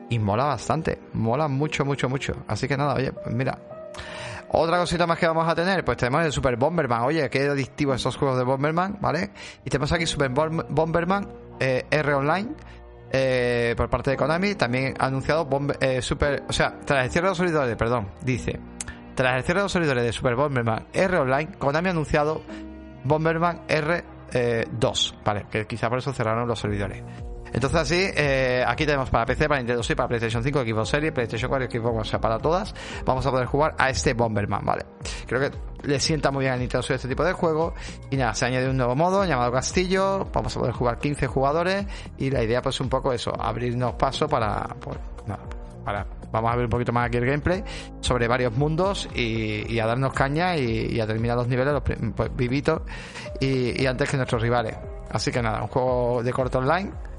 y mola bastante, mola mucho, mucho, mucho. Así que nada, oye, pues mira, otra cosita más que vamos a tener, pues tenemos el Super Bomberman. Oye, qué adictivo esos juegos de Bomberman, ¿vale? Y tenemos aquí Super Bomberman eh, R Online. Eh, por parte de Konami, también ha anunciado eh, Super, o sea, tras el cierre de los servidores, perdón, dice, tras el cierre de los servidores de Super Bomberman R Online, Konami ha anunciado Bomberman R2, ¿vale? Que quizá por eso cerraron los servidores. Entonces así, eh, aquí tenemos para PC, para Nintendo Switch, para PlayStation 5, Xbox Series, PlayStation 4 y Xbox, o sea, para todas, vamos a poder jugar a este Bomberman, ¿vale? Creo que le sienta muy bien a Nintendo Switch este tipo de juego. Y nada, se añade un nuevo modo llamado Castillo, vamos a poder jugar 15 jugadores y la idea pues un poco eso, abrirnos paso para, pues, nada, vamos a ver un poquito más aquí el gameplay sobre varios mundos y, a darnos caña y, a terminar los niveles los, pues, vivitos y, antes que nuestros rivales. Así que nada, un juego de corto online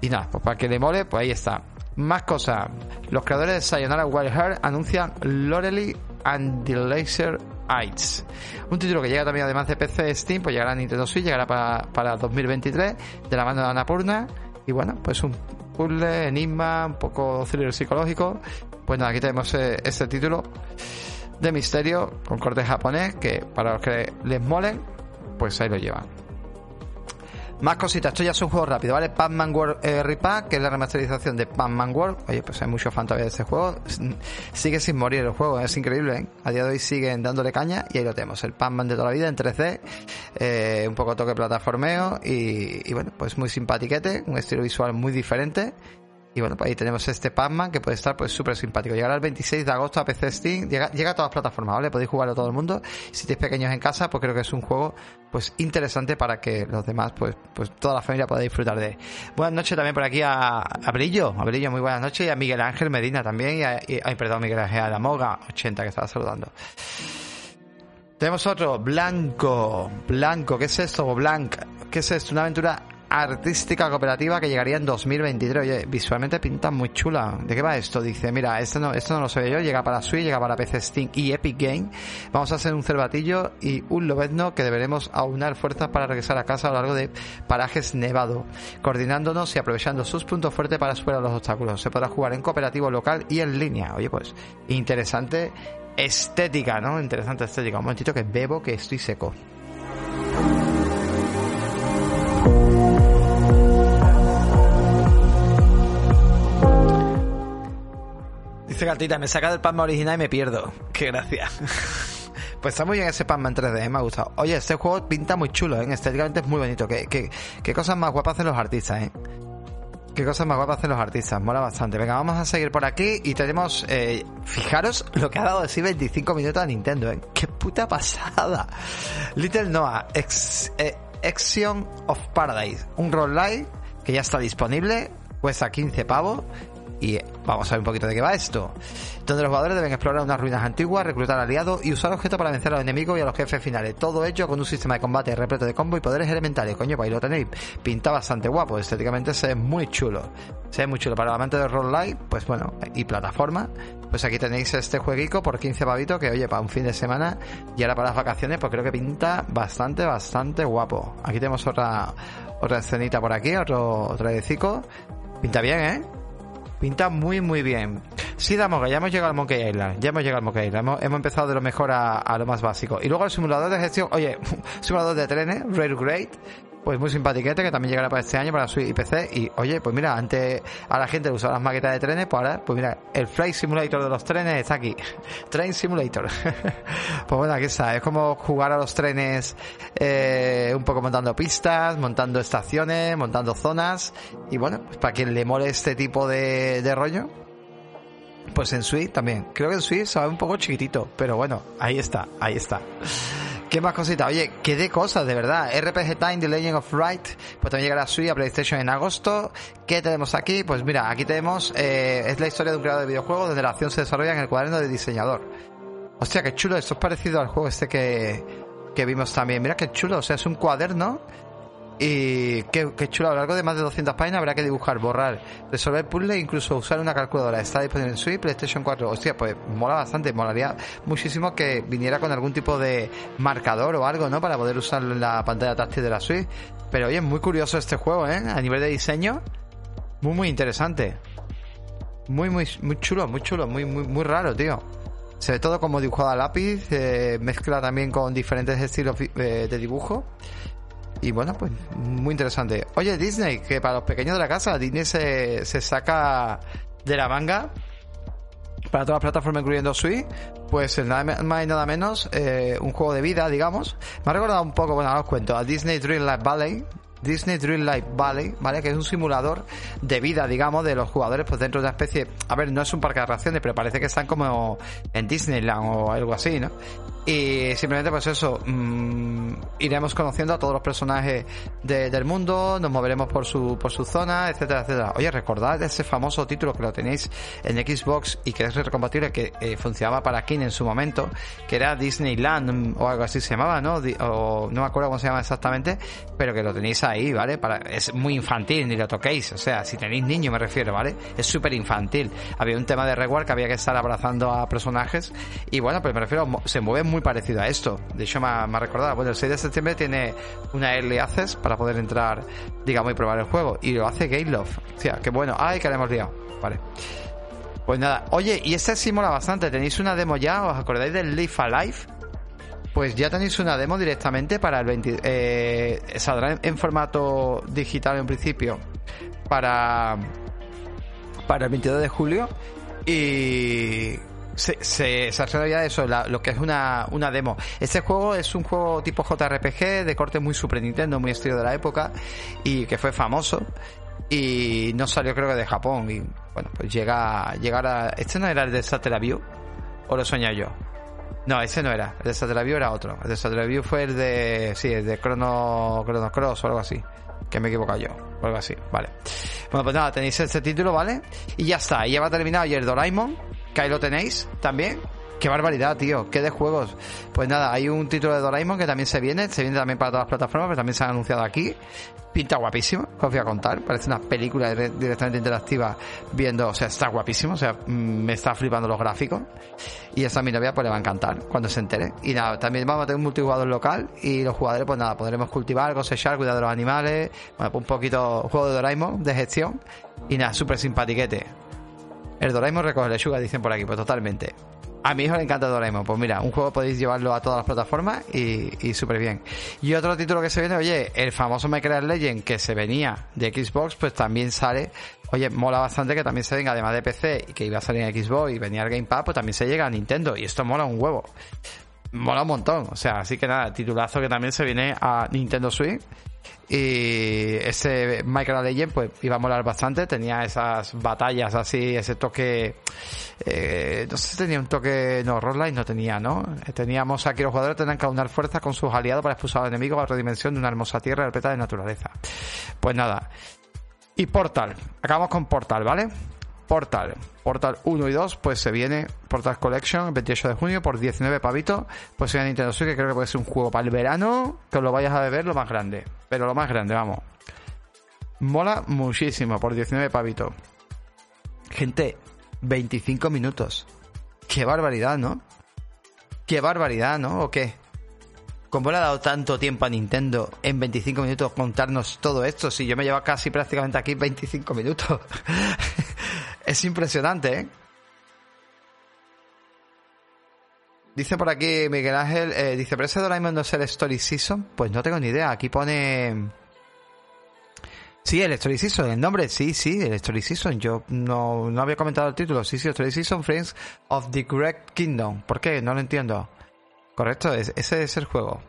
y nada, pues para que le mole, pues ahí está. Más cosas. Los creadores de Sayonara Wild Heart anuncian Loreley and the Laser Eyes. Un título que llega también además de PC Steam, pues llegará a Nintendo Switch, llegará para, para 2023, de la mano de Anapurna. Y bueno, pues un puzzle, enigma, un poco thriller psicológico. Pues nada, aquí tenemos eh, este título de misterio con corte japonés que para los que les molen, pues ahí lo llevan. Más cositas, esto ya es un juego rápido, ¿vale? Pac-Man World eh, Repack, que es la remasterización de Pac-Man World. Oye, pues hay mucho fan todavía de este juego. Sigue sin morir el juego, es increíble, ¿eh? A día de hoy siguen dándole caña y ahí lo tenemos. El Pac-Man de toda la vida en 3D, eh, un poco toque plataformeo y, y bueno, pues muy simpatiquete, un estilo visual muy diferente y bueno, pues ahí tenemos este Pac-Man que puede estar pues súper simpático. Llegará el 26 de agosto a PC Steam, llega, llega a todas las plataformas, ¿vale? Podéis jugarlo todo el mundo. Si tenéis pequeños en casa, pues creo que es un juego pues interesante para que los demás, pues, pues toda la familia pueda disfrutar de. Buenas noches también por aquí a, a Brillo, a muy buenas noches, y a Miguel Ángel Medina también, y, a, ay, perdón, Miguel Ángel, a la Moga 80 que estaba saludando. Tenemos otro, Blanco, Blanco, ¿qué es esto? Blanc, ¿qué es esto? Una aventura artística cooperativa que llegaría en 2023. Oye, visualmente pinta muy chula. ¿De qué va esto? Dice, mira, esto no, esto no lo sé yo, llega para Switch, llega para PC Steam y Epic Game. Vamos a hacer un cervatillo y un lobezno que deberemos aunar fuerzas para regresar a casa a lo largo de parajes nevado, coordinándonos y aprovechando sus puntos fuertes para superar los obstáculos. Se podrá jugar en cooperativo local y en línea. Oye, pues, interesante estética, ¿no? Interesante estética. Un momentito que bebo que estoy seco. Gatita, me saca del Pasma original y me pierdo. Qué gracia. Pues está muy bien ese Pasma en 3D, ¿eh? me ha gustado. Oye, este juego pinta muy chulo, ¿eh? estéticamente es muy bonito. ¿Qué, qué, qué cosas más guapas hacen los artistas, ¿eh? Qué cosas más guapas hacen los artistas, mola bastante. Venga, vamos a seguir por aquí y tenemos, eh, fijaros lo que ha dado de sí 25 minutos a Nintendo, ¿eh? Qué puta pasada. Little Noah, Ex, eh, of Paradise, un roguelike que ya está disponible, cuesta 15 pavos y Vamos a ver un poquito de qué va esto. Donde los jugadores deben explorar unas ruinas antiguas, reclutar aliados y usar objetos para vencer a los enemigos y a los jefes finales. Todo ello con un sistema de combate repleto de combo y poderes elementales. Coño, pues ahí lo tenéis. Pinta bastante guapo. Estéticamente se ve muy chulo. Se ve muy chulo. Para el amante de roguelike, pues bueno, y plataforma, pues aquí tenéis este jueguico por 15 pavitos que, oye, para un fin de semana y ahora para las vacaciones, pues creo que pinta bastante, bastante guapo. Aquí tenemos otra, otra escenita por aquí, otro, otro. Pinta bien, ¿eh? Pinta muy, muy bien. Sí, damos que ya hemos llegado al Monkey Island. Ya hemos llegado al Monkey Island. Hemos, empezado de lo mejor a, lo más básico. Y luego el simulador de gestión. Oye, simulador de trenes, Railgrade pues muy simpatiquete que también llegará para este año para Switch y PC y oye pues mira antes a la gente le usaba las maquetas de trenes pues ahora pues mira el Flight Simulator de los trenes está aquí. Train Simulator. Pues bueno aquí está es como jugar a los trenes eh, un poco montando pistas montando estaciones montando zonas. Y bueno pues para quien le mole este tipo de, de rollo pues en Switch también creo que en Switch se va un poco chiquitito pero bueno ahí está ahí está ¿Qué más cositas? Oye, qué de cosas, de verdad. RPG Time, The Legend of Right, pues también llegará a Switch, a PlayStation en agosto. ¿Qué tenemos aquí? Pues mira, aquí tenemos, eh, es la historia de un creador de videojuegos donde la acción se desarrolla en el cuaderno de diseñador. Hostia, qué chulo, esto es parecido al juego este que, que vimos también. Mira qué chulo, o sea, es un cuaderno y qué, chulo, a lo largo de más de 200 páginas habrá que dibujar, borrar, resolver puzzles e incluso usar una calculadora. Está disponible en Switch, PlayStation 4. Hostia, pues mola bastante, molaría muchísimo que viniera con algún tipo de marcador o algo, ¿no? Para poder usar la pantalla táctil de la Switch. Pero oye, muy curioso este juego, ¿eh? A nivel de diseño, muy, muy interesante. Muy, muy, muy chulo, muy chulo, muy, muy, muy raro, tío. Se ve todo como dibujado a lápiz, eh, mezcla también con diferentes estilos eh, de dibujo. Y bueno, pues muy interesante. Oye, Disney, que para los pequeños de la casa, Disney se, se saca de la manga para todas las plataformas, incluyendo Switch, pues nada más y nada menos eh, un juego de vida, digamos. Me ha recordado un poco, bueno, ahora os cuento, a Disney Dream Life Valley, Disney Dream Life Valley, ¿vale? Que es un simulador de vida, digamos, de los jugadores, pues dentro de una especie, a ver, no es un parque de atracciones, pero parece que están como en Disneyland o algo así, ¿no? Y simplemente pues eso, mmm, iremos conociendo a todos los personajes de, del mundo, nos moveremos por su, por su zona, etcétera, etcétera. Oye, recordad ese famoso título que lo tenéis en Xbox y que es recompatible, que eh, funcionaba para King en su momento, que era Disneyland o algo así se llamaba, ¿no? O no me acuerdo cómo se llama exactamente, pero que lo tenéis ahí, ¿vale? Para, es muy infantil, ni lo toquéis, o sea, si tenéis niños me refiero, ¿vale? Es súper infantil. Había un tema de reward que había que estar abrazando a personajes y bueno, pues me refiero, se mueve muy parecido a esto. De hecho, me ha, recordado. Bueno, el 6 de septiembre tiene una Early Access para poder entrar, digamos, y probar el juego. Y lo hace Game Love. O sea, qué bueno. Ay, que le hemos liado. Vale. Pues nada. Oye, y este sí mola bastante. ¿Tenéis una demo ya? ¿Os acordáis del Live Alive? Pues ya tenéis una demo directamente para el 20. Eh, saldrá en, formato digital en principio. Para. Para el 22 de julio. Y se, se, ya eso, lo que es una, una demo. Este juego es un juego tipo JRPG de corte muy Super Nintendo, muy estilo de la época y que fue famoso y no salió creo que de Japón y bueno, pues llega llegar a... ¿Este no era el de Satellaview? ¿O lo soñé yo? No, ese no era. El de Satellaview era otro. El de Satellaview fue el de... Sí, el de Chrono, Chrono Cross o algo así que me he equivocado yo, o algo así, vale. Bueno, pues nada, tenéis este título, ¿vale? Y ya está, y ya va terminado ayer Doraemon, que ahí lo tenéis también. Qué barbaridad, tío, qué de juegos. Pues nada, hay un título de Doraemon que también se viene, se viene también para todas las plataformas, pero también se ha anunciado aquí. Pinta guapísimo, os voy a contar. Parece una película directamente interactiva viendo, o sea, está guapísimo, o sea, me está flipando los gráficos. Y esta a mi novia pues le va a encantar cuando se entere. Y nada, también vamos a tener un multijugador local y los jugadores pues nada, podremos cultivar, cosechar, cuidar de los animales, bueno, pues un poquito juego de Doraemon, de gestión. Y nada, súper simpatiquete. El Doraemon recoge lechuga, dicen por aquí, pues totalmente. A mi hijo le encanta Doraemon. Pues mira, un juego podéis llevarlo a todas las plataformas y, súper bien. Y otro título que se viene, oye, el famoso Minecraft Legend que se venía de Xbox, pues también sale. Oye, mola bastante que también se venga, además de PC y que iba a salir en Xbox y venía el Game Pass, pues también se llega a Nintendo. Y esto mola un huevo. Mola un montón. O sea, así que nada, titulazo que también se viene a Nintendo Switch. Y ese Minecraft Legend pues iba a molar bastante, tenía esas batallas así, ese toque, eh, no sé si tenía un toque, no, Roguelike no tenía, ¿no? Teníamos aquí los jugadores tenían que aunar fuerzas con sus aliados para expulsar al enemigo a otra dimensión de una hermosa tierra repleta de naturaleza. Pues nada. Y Portal, acabamos con Portal, ¿vale? Portal. Portal 1 y 2, pues se viene Portal Collection el 28 de junio por 19 pavitos. Pues en Nintendo Switch, que creo que puede ser un juego para el verano, que os lo vayas a beber lo más grande. Pero lo más grande, vamos. Mola muchísimo por 19 pavitos. Gente, 25 minutos. Qué barbaridad, ¿no? Qué barbaridad, ¿no? ¿O qué? ¿Cómo le ha dado tanto tiempo a Nintendo en 25 minutos contarnos todo esto? Si yo me llevo casi prácticamente aquí 25 minutos. es impresionante, ¿eh? Dice por aquí Miguel Ángel, eh, dice, ¿pero ese Doraemon no es el Story Season? Pues no tengo ni idea. Aquí pone... Sí, el Story Season, el nombre, sí, sí, el Story Season. Yo no, no había comentado el título. Sí, sí, Story Season, Friends of the Great Kingdom. ¿Por qué? No lo entiendo. Correcto, ese es el juego.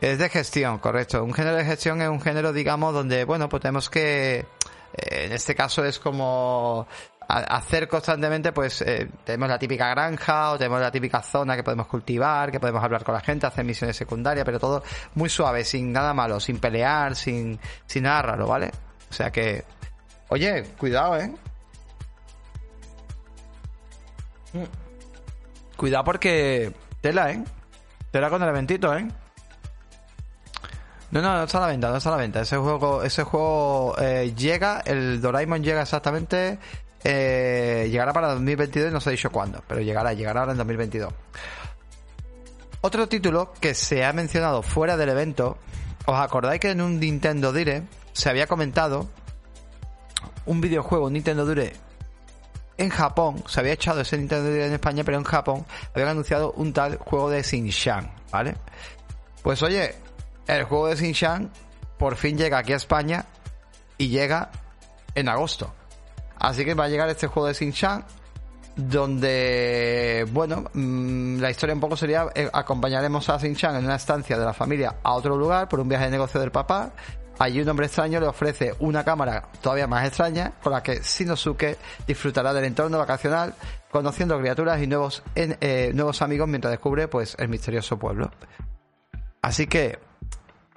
Es de gestión, correcto. Un género de gestión es un género, digamos, donde, bueno, pues tenemos que, en este caso es como hacer constantemente, pues eh, tenemos la típica granja o tenemos la típica zona que podemos cultivar, que podemos hablar con la gente, hacer misiones secundarias, pero todo muy suave, sin nada malo, sin pelear, sin, sin nada raro, ¿vale? O sea que, oye, cuidado, ¿eh? Cuidado porque Tela, ¿eh? Tela con el eventito, ¿eh? No, no, no está a la venta, no está a la venta. Ese juego, ese juego eh, llega, el Doraemon llega exactamente, eh, llegará para 2022 no se ha dicho cuándo, pero llegará, llegará ahora en 2022. Otro título que se ha mencionado fuera del evento, ¿os acordáis que en un Nintendo Direct se había comentado un videojuego, Nintendo Direct en Japón, se había echado ese Nintendo en España, pero en Japón habían anunciado un tal juego de Xinjiang, ¿vale? Pues oye, el juego de Xinjiang por fin llega aquí a España y llega en agosto. Así que va a llegar este juego de Xinjiang donde, bueno, mm, la historia un poco sería, eh, acompañaremos a Xinjiang en una estancia de la familia a otro lugar por un viaje de negocio del papá Allí un hombre extraño le ofrece una cámara todavía más extraña con la que Shinosuke disfrutará del entorno vacacional, conociendo criaturas y nuevos, eh, nuevos amigos mientras descubre pues el misterioso pueblo. Así que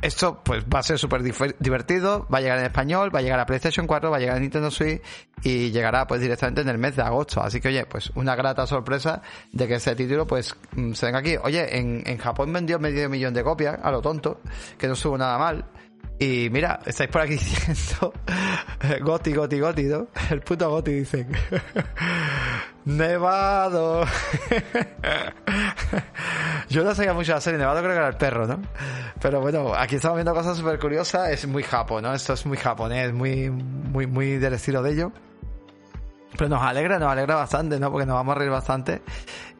esto pues va a ser súper divertido, va a llegar en español, va a llegar a PlayStation 4, va a llegar a Nintendo Switch y llegará pues directamente en el mes de agosto. Así que oye, pues una grata sorpresa de que ese título pues mm, se venga aquí. Oye, en, en Japón vendió medio millón de copias, a lo tonto, que no subo nada mal. Y mira, estáis por aquí diciendo Goti, Goti, Goti, ¿no? El puto Goti dicen. Nevado. Yo no sabía mucho la serie Nevado, creo que era el perro, ¿no? Pero bueno, aquí estamos viendo cosas súper curiosas. Es muy japo, ¿no? Esto es muy japonés, muy, muy, muy del estilo de ello. Pero nos alegra, nos alegra bastante, ¿no? Porque nos vamos a reír bastante.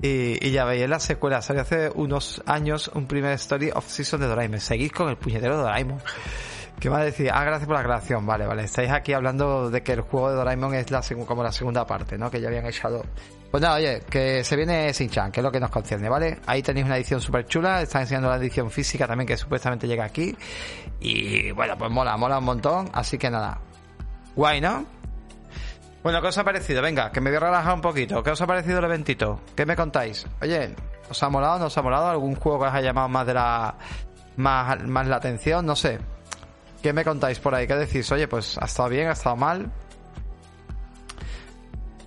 Y, y ya veis, la secuela salió hace unos años un primer story of season de Doraemon. Seguís con el puñetero de Doraemon. ¿Qué va a decir? Ah, gracias por la creación. Vale, vale. Estáis aquí hablando de que el juego de Doraemon es la como la segunda parte, ¿no? Que ya habían echado. Pues nada, oye, que se viene Sin-Chan, que es lo que nos concierne, ¿vale? Ahí tenéis una edición súper chula. Están enseñando la edición física también, que supuestamente llega aquí. Y bueno, pues mola, mola un montón. Así que nada. Guay, ¿no? Bueno, ¿qué os ha parecido? Venga, que me voy a relajar un poquito. ¿Qué os ha parecido el eventito? ¿Qué me contáis? Oye, ¿os ha molado? ¿No os ha molado? ¿Algún juego que os haya llamado más de la. más, más la atención? No sé. ¿Qué me contáis por ahí? ¿Qué decís? Oye, pues ha estado bien, ha estado mal.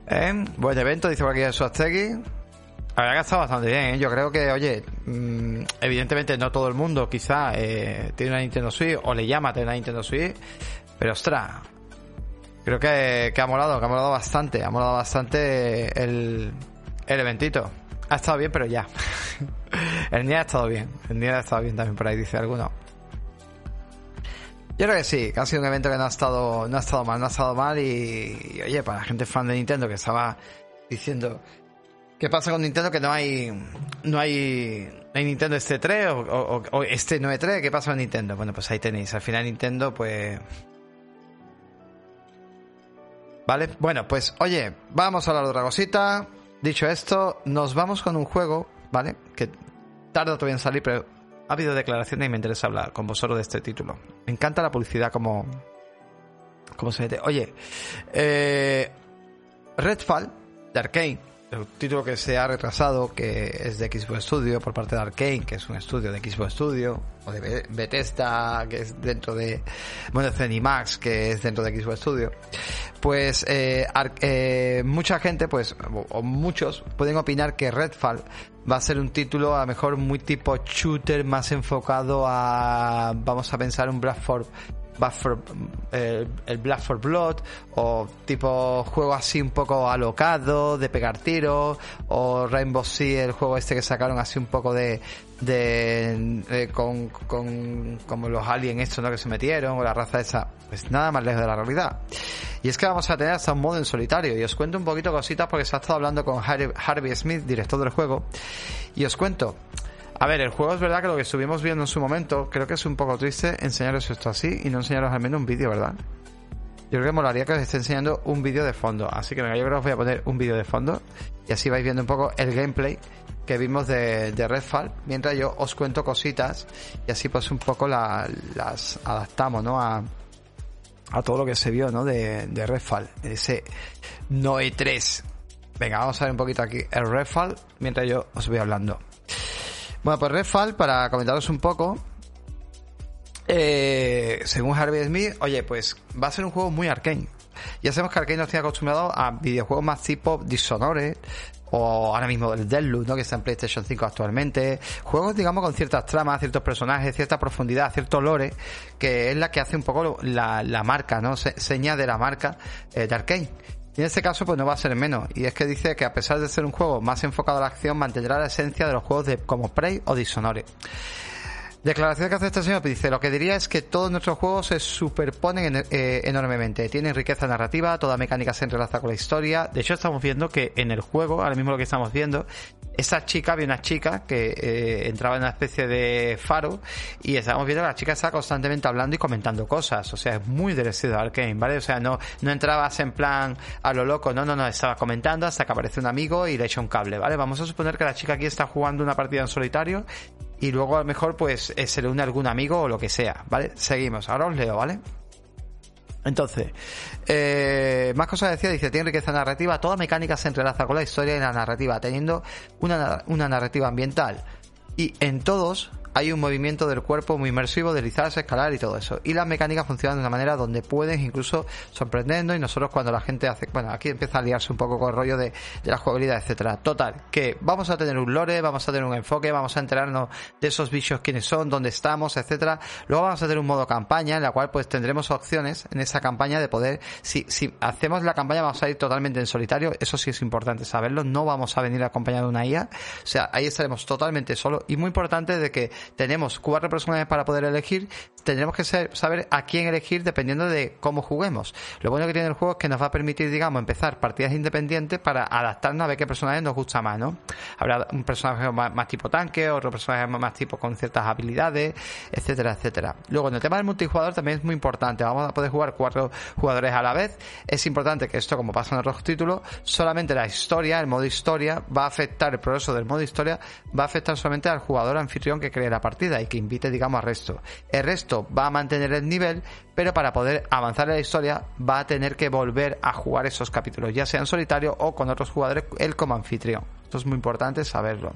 ¿Eh? Buen evento, dice por aquí Suastegui. Había estado bastante bien, ¿eh? yo creo que, oye, mm, evidentemente no todo el mundo quizá eh, tiene una Nintendo Switch o le llama a tener una Nintendo Switch, pero ostras, creo que, que ha molado, que ha molado bastante, ha molado bastante el, el eventito. Ha estado bien, pero ya. el día ha estado bien, el día ha estado bien también por ahí, dice alguno. Yo creo que sí, que ha sido un evento que no ha estado, no ha estado mal, no ha estado mal y, oye, para la gente fan de Nintendo que estaba diciendo ¿Qué pasa con Nintendo? Que no hay. No hay. No hay Nintendo este 3 o, o, este 9.3. ¿Qué pasa con Nintendo? Bueno, pues ahí tenéis. Al final Nintendo, pues. Vale. Bueno, pues oye, vamos a de otra cosita. Dicho esto, nos vamos con un juego, ¿vale? Que tarda todavía en salir, pero ha habido declaraciones y me interesa hablar con vosotros de este título. Me encanta la publicidad como, como se mete. Oye, eh, Redfall de Arkane, el título que se ha retrasado, que es de Xbox Studio por parte de Arkane, que es un estudio de Xbox Studio, o de Bethesda, que es dentro de, bueno, Zenimax, que es dentro de Xbox Studio, pues eh, eh, mucha gente, pues, o, muchos, pueden opinar que Redfall va a ser un título a lo mejor muy tipo shooter, más enfocado a, vamos a pensar, un Black for eh, el Black for Blood o tipo juego así un poco alocado de pegar tiros o Rainbow Sea el juego este que sacaron así un poco de de, con, con como los aliens estos ¿no? que se metieron o la raza esa pues nada más lejos de la realidad y es que vamos a tener hasta un modo en solitario y os cuento un poquito cositas porque se ha estado hablando con Harvey Smith director del juego y os cuento a ver, el juego es verdad que lo que estuvimos viendo en su momento, creo que es un poco triste enseñaros esto así y no enseñaros al menos un vídeo, ¿verdad? Yo creo que molaría que os esté enseñando un vídeo de fondo. Así que venga, yo creo que os voy a poner un vídeo de fondo y así vais viendo un poco el gameplay que vimos de, de Redfall, mientras yo os cuento cositas y así pues un poco las adaptamos, ¿no? A, todo lo que se vio, ¿no? De, de Redfall, ese Noe 3. Venga, vamos a ver un poquito aquí el Redfall mientras yo os voy hablando. Bueno, pues Redfall, para comentaros un poco, eh, según Harvey Smith, oye, pues va a ser un juego muy arcane. Ya sabemos que Arkane nos tiene acostumbrado a videojuegos más tipo Dishonored, o ahora mismo el Deadloop, ¿no? Que está en PlayStation 5 actualmente. Juegos, digamos, con ciertas tramas, ciertos personajes, cierta profundidad, cierto lore, que es la que hace un poco la, marca, ¿no? seña de la marca eh, de Arkane. Y en este caso, pues no va a ser menos. Y es que dice que a pesar de ser un juego más enfocado a la acción, mantendrá la esencia de los juegos de como Prey o Dishonored. Declaración que hace este señor, dice, lo que diría es que todos nuestros juegos se superponen eh, enormemente, tienen riqueza narrativa, toda mecánica se entrelaza con la historia, de hecho estamos viendo que en el juego, ahora mismo lo que estamos viendo, esa chica, había una chica que eh, entraba en una especie de faro y estábamos viendo que la chica estaba constantemente hablando y comentando cosas, o sea, es muy al Arkane, ¿vale? O sea, no, no entrabas en plan a lo loco, no, no, no, estaba comentando hasta que aparece un amigo y le echa un cable, ¿vale? Vamos a suponer que la chica aquí está jugando una partida en solitario y luego a lo mejor pues eh, se le une algún amigo o lo que sea, ¿vale? Seguimos, ahora os leo, ¿vale? Entonces, eh, más cosas decía, dice, tiene riqueza narrativa, toda mecánica se entrelaza con la historia y la narrativa, teniendo una, una narrativa ambiental. Y en todos hay un movimiento del cuerpo muy inmersivo, deslizarse, escalar y todo eso. Y las mecánicas funcionan de una manera donde puedes incluso sorprendiendo y nosotros cuando la gente hace, bueno, aquí empieza a liarse un poco con el rollo de, la jugabilidad, etcétera. Total, que vamos a tener un lore, vamos a tener un enfoque, vamos a enterarnos de esos bichos quiénes son, dónde estamos, etcétera. Luego vamos a tener un modo campaña en la cual pues tendremos opciones en esa campaña de poder, si, si hacemos la campaña vamos a ir totalmente en solitario, eso sí es importante saberlo, no vamos a venir acompañado de una IA, o sea, ahí estaremos totalmente solos y muy importante de que tenemos cuatro personajes para poder elegir, tendremos que saber a quién elegir dependiendo de cómo juguemos. Lo bueno que tiene el juego es que nos va a permitir, digamos, empezar partidas independientes para adaptarnos a ver qué personaje nos gusta más, ¿no? Habrá un personaje más, tipo tanque, otro personaje más, tipo con ciertas habilidades, etcétera, etcétera. Luego, en el tema del multijugador también es muy importante. Vamos a poder jugar cuatro jugadores a la vez. Es importante que esto, como pasa en otros títulos, solamente la historia, el modo historia, va a afectar el progreso del modo historia, va a afectar solamente al jugador anfitrión que cree la partida y que invite, digamos, al resto. El resto va a mantener el nivel, pero para poder avanzar en la historia va a tener que volver a jugar esos capítulos, ya sea en solitario o con otros jugadores, él como anfitrión. Esto es muy importante saberlo.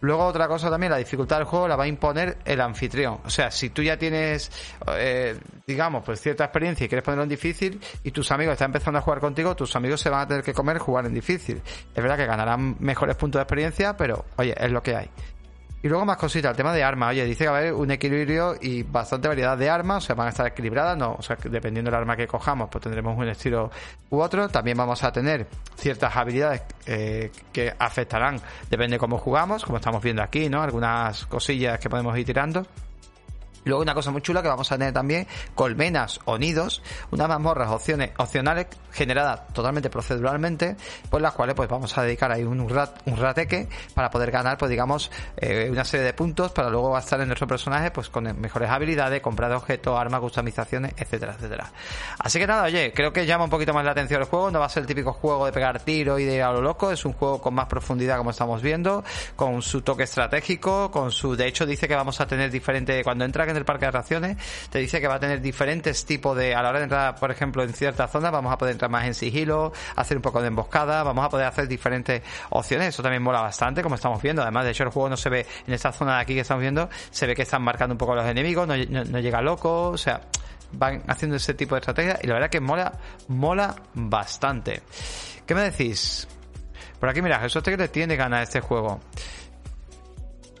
Luego otra cosa también, la dificultad del juego la va a imponer el anfitrión. O sea, si tú ya tienes, eh, digamos, pues cierta experiencia y quieres ponerlo en difícil y tus amigos están empezando a jugar contigo, tus amigos se van a tener que comer jugar en difícil. Es verdad que ganarán mejores puntos de experiencia, pero oye, es lo que hay. Y luego más cositas, el tema de armas. Oye, dice que va a haber un equilibrio y bastante variedad de armas, o sea, van a estar equilibradas, no, o sea, dependiendo del arma que cojamos, pues tendremos un estilo u otro. También vamos a tener ciertas habilidades eh, que afectarán, depende de cómo jugamos, como estamos viendo aquí, ¿no? Algunas cosillas que podemos ir tirando. Luego una cosa muy chula que vamos a tener también, colmenas o nidos, unas mazmorras opciones, opcionales generadas totalmente proceduralmente, pues las cuales pues vamos a dedicar ahí un, rat, un rateque para poder ganar pues digamos eh, una serie de puntos para luego gastar en nuestro personaje pues con mejores habilidades, comprar objetos, armas, customizaciones, etcétera, etcétera. Así que nada, oye, creo que llama un poquito más la atención el juego, no va a ser el típico juego de pegar tiro y de a lo loco, es un juego con más profundidad como estamos viendo, con su toque estratégico, con su, de hecho dice que vamos a tener diferente, cuando entra del parque de atracciones, te dice que va a tener diferentes tipos de, a la hora de entrar, por ejemplo, en ciertas zonas, vamos a poder entrar más en sigilo, hacer un poco de emboscada, vamos a poder hacer diferentes opciones. Eso también mola bastante, como estamos viendo. Además, de hecho, el juego no se ve en esta zona de aquí que estamos viendo, se ve que están marcando un poco los enemigos, no, llega loco, o sea, van haciendo ese tipo de estrategia y la verdad que mola, mola bastante. ¿Qué me decís? Por aquí, mira, Jesús le tiene ganas este juego.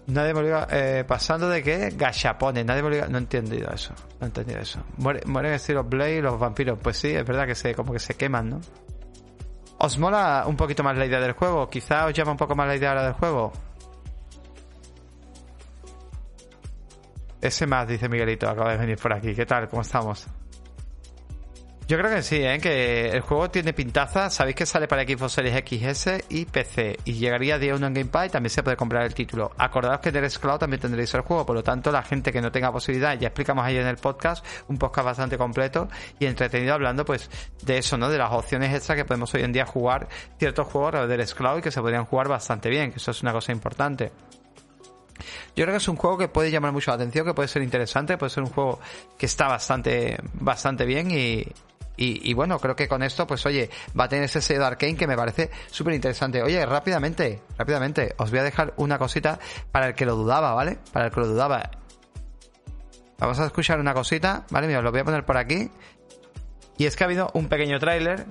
Nadie me obliga, eh, pasando de qué? Gachapones, nadie me obliga, no he entendido eso, no he entendido eso. mueren estilo Blade los vampiros, pues sí, es verdad que se, como que se queman, ¿no? ¿Os mola un poquito más la idea del juego? Quizá os llama un poco más la idea del juego. Ese más, dice Miguelito, acaba de venir por aquí. ¿Qué tal? ¿Cómo estamos? Yo creo que sí, ¿eh? que el juego tiene pintaza. Sabéis que sale para Xbox Series XS y PC. Y llegaría día 1 en Game Pass y también se puede comprar el título. Acordaos que en Cloud también tendréis el juego. Por lo tanto, la gente que no tenga posibilidad, ya explicamos ahí en el podcast, un podcast bastante completo y entretenido hablando pues de eso, ¿no? De las opciones extra que podemos hoy en día jugar ciertos juegos a través del Cloud y que se podrían jugar bastante bien. Que eso es una cosa importante. Yo creo que es un juego que puede llamar mucho la atención, que puede ser interesante, puede ser un juego que está bastante, bastante bien y, y, bueno, creo que con esto, pues oye, va a tener ese sello Arkane que me parece súper interesante. Oye, rápidamente, rápidamente, os voy a dejar una cosita para el que lo dudaba, ¿vale? Para el que lo dudaba. Vamos a escuchar una cosita, ¿vale? Mira, os lo voy a poner por aquí. Y es que ha habido un pequeño tráiler,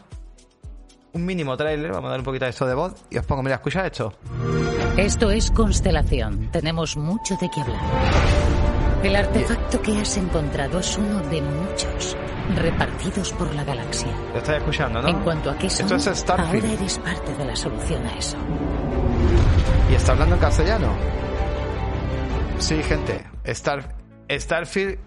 un mínimo tráiler, vamos a dar un poquito de esto de voz y os pongo, mira, escucha esto. Esto es Constelación, tenemos mucho de qué hablar. El artefacto que has encontrado es uno de muchos repartidos por la galaxia. Te estoy escuchando, ¿no? En cuanto a qué son, Esto es Starfield. ahora eres parte de la solución a eso. ¿Y está hablando en castellano? Sí, gente. Star, Starfield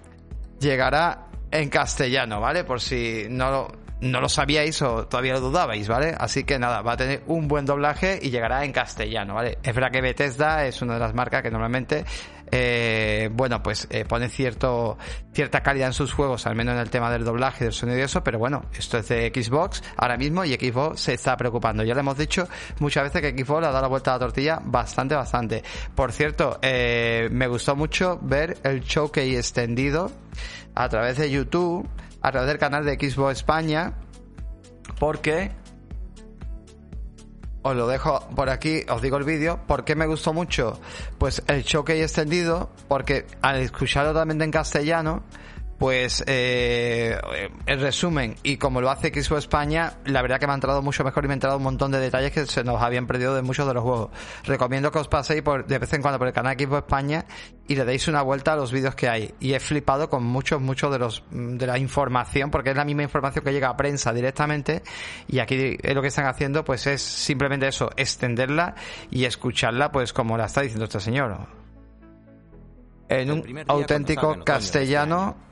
llegará en castellano, ¿vale? Por si no lo, no lo sabíais o todavía lo dudabais, ¿vale? Así que nada, va a tener un buen doblaje y llegará en castellano, ¿vale? Es verdad que Bethesda es una de las marcas que normalmente eh, bueno, pues eh, pone cierto, cierta calidad en sus juegos, al menos en el tema del doblaje, del sonido y eso, pero bueno, esto es de Xbox ahora mismo y Xbox se está preocupando. Ya le hemos dicho muchas veces que Xbox le ha dado la vuelta a la tortilla bastante, bastante. Por cierto, eh, me gustó mucho ver el showcase extendido a través de YouTube, a través del canal de Xbox España, porque os lo dejo por aquí, os digo el vídeo. ¿Por qué me gustó mucho? Pues el choque extendido, porque al escucharlo también en castellano, pues eh, el resumen y como lo hace Xbox España, la verdad que me ha entrado mucho mejor y me ha entrado un montón de detalles que se nos habían perdido de muchos de los juegos. Recomiendo que os paséis por, de vez en cuando por el canal Xbox España y le deis una vuelta a los vídeos que hay. Y he flipado con muchos, muchos de los de la información, porque es la misma información que llega a prensa directamente y aquí lo que están haciendo pues es simplemente eso, extenderla y escucharla pues como la está diciendo este señor. En un auténtico castellano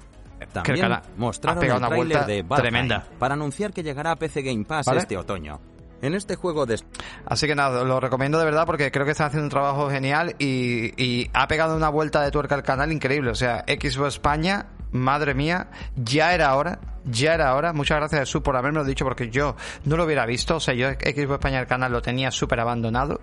también mostraron ha el una vuelta de tremenda. para anunciar que llegará a PC Game Pass ¿Vale? este otoño. En este juego de Así que nada, lo recomiendo de verdad porque creo que están haciendo un trabajo genial y, y ha pegado una vuelta de tuerca al canal increíble. O sea, Xbox España, madre mía, ya era hora, ya era hora. Muchas gracias Jesús por haberme dicho porque yo no lo hubiera visto. O sea, yo Xbox España el canal lo tenía súper abandonado,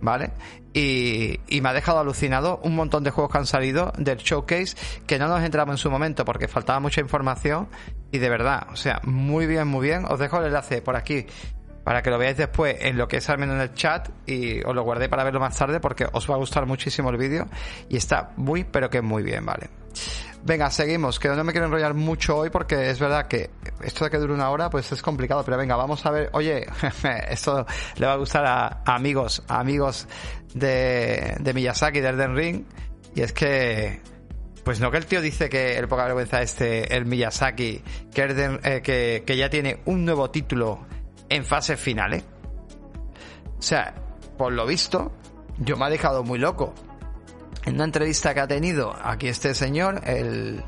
¿vale? Y, y me ha dejado alucinado un montón de juegos que han salido del showcase que no nos entramos en su momento porque faltaba mucha información y de verdad, o sea, muy bien, muy bien. Os dejo el enlace por aquí para que lo veáis después en lo que es al menos en el chat y os lo guardé para verlo más tarde porque os va a gustar muchísimo el vídeo y está muy pero que muy bien, ¿vale? Venga, seguimos, que no me quiero enrollar mucho hoy porque es verdad que esto de que dure una hora pues es complicado, pero venga, vamos a ver, oye, esto le va a gustar a, amigos, amigos de, de Miyazaki, de Elden Ring, y es que pues no que el tío dice que el poca vergüenza este, el Miyazaki, eh, que, que ya tiene un nuevo título en fases finales. O sea, por lo visto, yo me ha dejado muy loco. En una entrevista que ha tenido aquí este señor, el,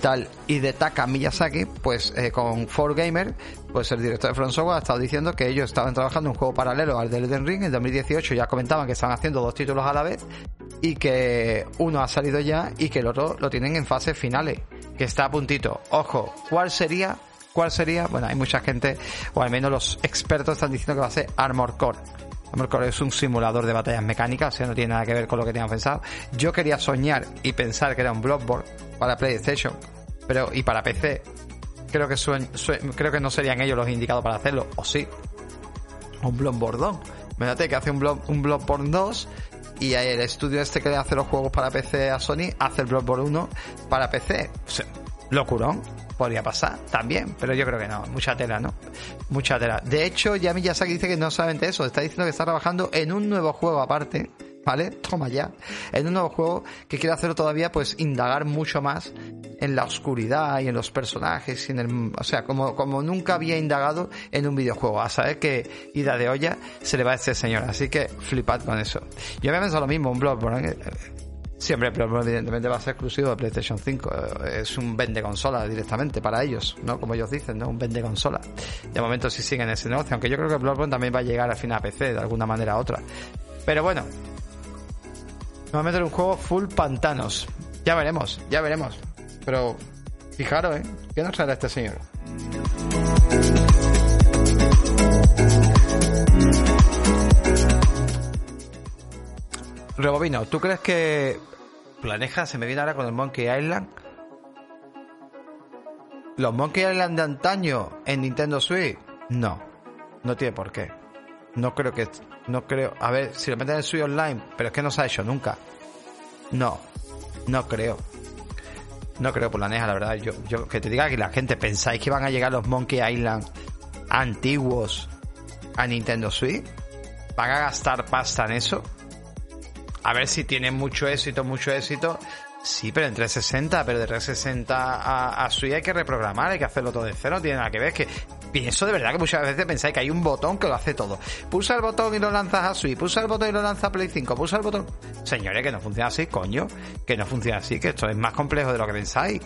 tal Hidetaka Miyazaki, pues eh, con 4Gamer, pues el director de From Software ha estado diciendo que ellos estaban trabajando en un juego paralelo al de Elden Ring. En 2018 ya comentaban que estaban haciendo dos títulos a la vez y que uno ha salido ya y que el otro lo tienen en fases finales, que está a puntito. Ojo, ¿cuál sería? ¿Cuál sería? Bueno, hay mucha gente, o al menos los expertos están diciendo que va a ser Armor Core. Es un simulador de batallas mecánicas, o sea, no tiene nada que ver con lo que tenían pensado. Yo quería soñar y pensar que era un Bloodborne para PlayStation, pero y para PC. Creo que no serían ellos los indicados para hacerlo, o sí. Un Bloodborne 2. Imagínate que hace un, Blood, un Bloodborne 2 y el estudio este que hace los juegos para PC a Sony hace el Bloodborne 1 para PC. O locurón podría pasar también, pero yo creo que no, mucha tela, ¿no? Mucha tela. De hecho, ya Miyazaki dice que no solamente eso, está diciendo que está trabajando en un nuevo juego aparte, ¿vale? Toma ya. En un nuevo juego que quiere hacerlo todavía, pues indagar mucho más en la oscuridad y en los personajes, y en el, o sea, como, como nunca había indagado en un videojuego. A saber que ida de olla se le va a este señor, así que flipad con eso. Yo he pensado lo mismo, un blog, ¿eh? Siempre, pero evidentemente va a ser exclusivo de PlayStation 5. Es un vende consola directamente para ellos, ¿no? Como ellos dicen, ¿no? Un vende consola. De momento sí siguen ese negocio, aunque yo creo que Bloodborne también va a llegar al final a PC de alguna manera u otra. Pero bueno, va a meter un juego full pantanos. Ya veremos, ya veremos. Pero fijaros, ¿eh? ¿Qué nos traerá este señor? Rebobino, ¿tú crees que Planeja se me viene ahora con el Monkey Island. ¿Los Monkey Island de antaño en Nintendo Switch? No. No tiene por qué. No creo que. No creo. A ver, si lo meten en Switch Online, pero es que no se ha hecho nunca. No. No creo. No creo, Planeja, la verdad. Yo, yo, que te diga que la gente, ¿pensáis que van a llegar los Monkey Island antiguos a Nintendo Switch? ¿Van a gastar pasta en eso? A ver si tiene mucho éxito, mucho éxito. Sí, pero en 360, pero de 360 a, a Switch hay que reprogramar, hay que hacerlo todo de cero, no tiene nada que ver. que pienso de verdad que muchas veces pensáis que hay un botón que lo hace todo. Pulsa el botón y lo lanzas a Switch, pulsa el botón y lo lanzas a Play 5, pulsa el botón. Señores, que no funciona así, coño, que no funciona así, que esto es más complejo de lo que pensáis.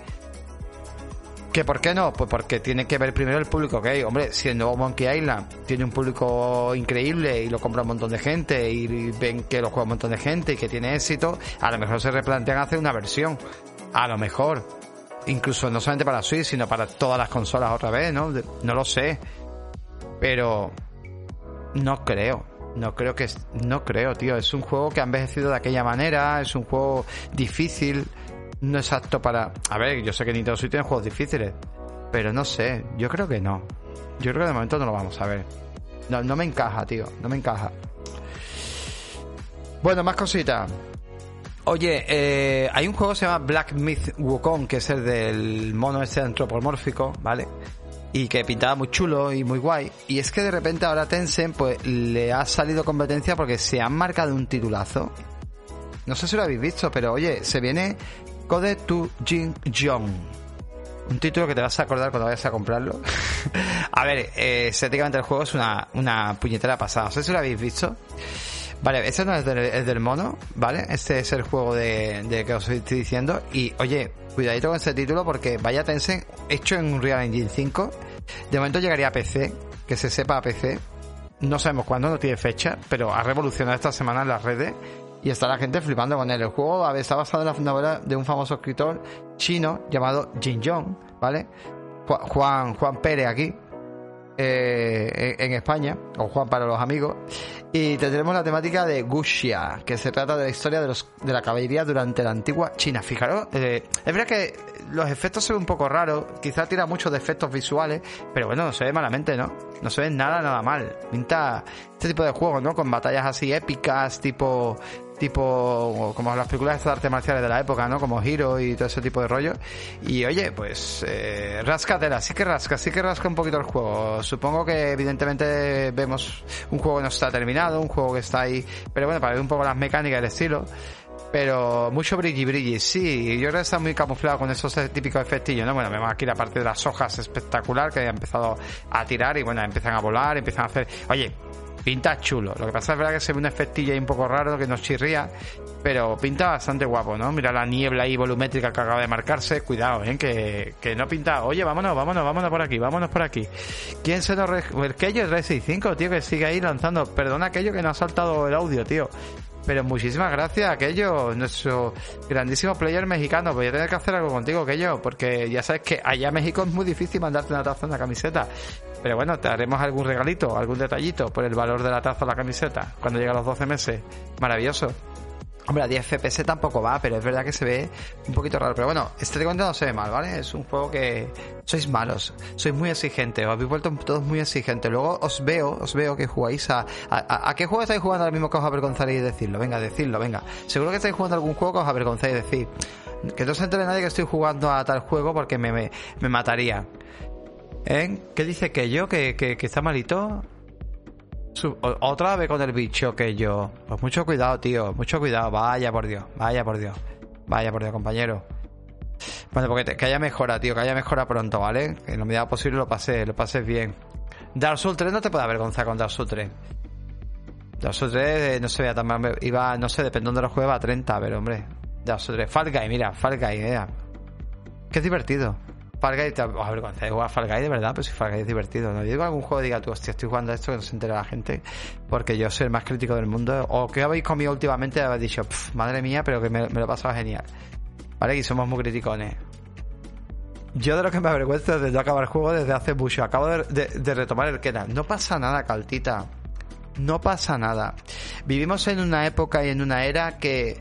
¿Que por qué no? Pues porque tiene que ver primero el público que hay. Hombre, si el nuevo Monkey Island tiene un público increíble y lo compra un montón de gente y ven que lo juega un montón de gente y que tiene éxito, a lo mejor se replantean hacer una versión. A lo mejor. Incluso no solamente para Switch, sino para todas las consolas otra vez, ¿no? No lo sé. Pero no creo. No creo que... No creo, tío. Es un juego que ha envejecido de aquella manera. Es un juego difícil no es apto para. A ver, yo sé que Nintendo Switch tiene juegos difíciles, pero no sé, yo creo que no. Yo creo que de momento no lo vamos a ver. No, no me encaja, tío, no me encaja. Bueno, más cositas. Oye, eh, hay un juego que se llama Black Myth Wukong, que es el del mono este antropomórfico, ¿vale? Y que pintaba muy chulo y muy guay. Y es que de repente ahora Tencent, pues le ha salido competencia porque se han marcado un titulazo. No sé si lo habéis visto, pero oye, se viene Code to Jin Jong. Un título que te vas a acordar cuando vayas a comprarlo. a ver, eh, estéticamente el juego es una, una puñetera pasada. No sé si lo habéis visto. Vale, este no es del, mono, ¿vale? Este es el juego de, que os estoy diciendo. Y oye, cuidadito con este título porque vaya Tencent, hecho en un Real Engine 5. De momento llegaría a PC, que se sepa a PC. No sabemos cuándo, no tiene fecha, pero ha revolucionado esta semana en las redes y está la gente flipando con él. El juego está basado en la novela de un famoso escritor chino llamado Jin Yong, ¿vale? Juan, Juan Pérez aquí, eh, en España, o Juan para los amigos, y tendremos la temática de Guxia, que se trata de la historia de, los, de la caballería durante la antigua China. Fijaros, eh, es verdad que los efectos se ven un poco raros, quizá tira muchos de efectos visuales, pero bueno, no se ve malamente, ¿no? No se ve nada, nada mal. Pinta este tipo de juegos, ¿no? Con batallas así épicas, tipo tipo como las películas de arte marciales de la época, ¿no? Como Hero y todo ese tipo de rollo. Y oye, pues eh, rascatela, sí que rasca, sí que rasca un poquito el juego. Supongo que evidentemente vemos un juego que no está terminado, un juego que está ahí, pero bueno, para ver un poco las mecánicas del estilo. Pero mucho brilli brilli, sí. Yo creo que está muy camuflado con esos típicos efectillos, ¿no? Bueno, vemos aquí la parte de las hojas espectacular que ha empezado a tirar y bueno, empiezan a volar, empiezan a hacer... Oye, pinta chulo. Lo que pasa es verdad que se ve un efectillo ahí un poco raro que nos chirría, pero pinta bastante guapo, ¿no? Mira la niebla ahí volumétrica que acaba de marcarse. Cuidado, ¿eh? Que, que no pinta. Oye, vámonos, vámonos, vámonos por aquí, vámonos por aquí. ¿Quién se nos... Re... El Keyo 365, tío, que sigue ahí lanzando. Perdona aquello que no ha saltado el audio, tío. Pero muchísimas gracias, aquello, nuestro grandísimo player mexicano. Voy a tener que hacer algo contigo, aquello, porque ya sabes que allá en México es muy difícil mandarte una taza una camiseta. Pero bueno, te haremos algún regalito, algún detallito por el valor de la taza o la camiseta cuando llega a los 12 meses. Maravilloso. Hombre, a 10 FPS tampoco va, pero es verdad que se ve un poquito raro. Pero bueno, este de no se ve mal, ¿vale? Es un juego que sois malos, sois muy exigentes, os habéis vuelto todos muy exigentes. Luego os veo, os veo que jugáis a... ¿A, qué juego estáis jugando ahora mismo que os avergonzaréis decirlo? Venga, decidlo, venga. Seguro que estáis jugando algún juego que os avergonzáis decir. Que no se entere nadie que estoy jugando a tal juego porque me, me, me mataría. ¿Eh? ¿Qué dice que yo? ¿Que, que, que está malito? Otra vez con el bicho que yo. Pues mucho cuidado, tío. Mucho cuidado. Vaya por Dios. Vaya por Dios. Vaya por Dios, compañero. Bueno, porque que haya mejora, tío. Que haya mejora pronto, ¿vale? Que en la medida posible lo pases, lo pases bien. Dark Souls 3 no te puede avergonzar con Dark Souls 3. Dark Souls 3 eh, no tan mal. Iba, no sé, dependiendo de los juegos, a 30, pero hombre. Dark Souls 3. Fall Guy, mira, Fall Guy, mira. Que es divertido. Fall Guy, te avergonza de jugar Fall Guy de verdad, pero si Fall Guy es divertido. No digo algún juego diga tú, hostia, estoy jugando esto que no se entera la gente, porque yo soy el más crítico del mundo. O que habéis comido últimamente habéis dicho, madre mía, pero que me, lo he pasado genial. Vale, y somos muy criticones. Yo de lo que me avergüenza es de no acabar el juego desde hace mucho. Acabo de, retomar el Kenan. No pasa nada, Caltita. No pasa nada. Vivimos en una época y en una era que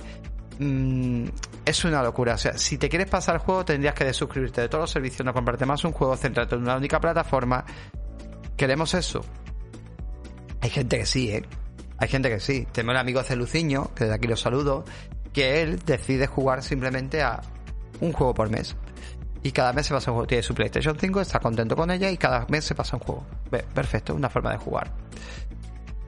Mm, es una locura. O sea, si te quieres pasar el juego, tendrías que desuscribirte de todos los servicios, no comprarte más un juego, centrarte en una única plataforma. ¿Queremos eso? Hay gente que sí, ¿eh? Hay gente que sí. Tengo un amigo Celuciño, que desde aquí lo saludo, que él decide jugar simplemente a un juego por mes. Y cada mes se pasa un juego. Tiene su PlayStation 5, está contento con ella y cada mes se pasa un juego. Perfecto, una forma de jugar.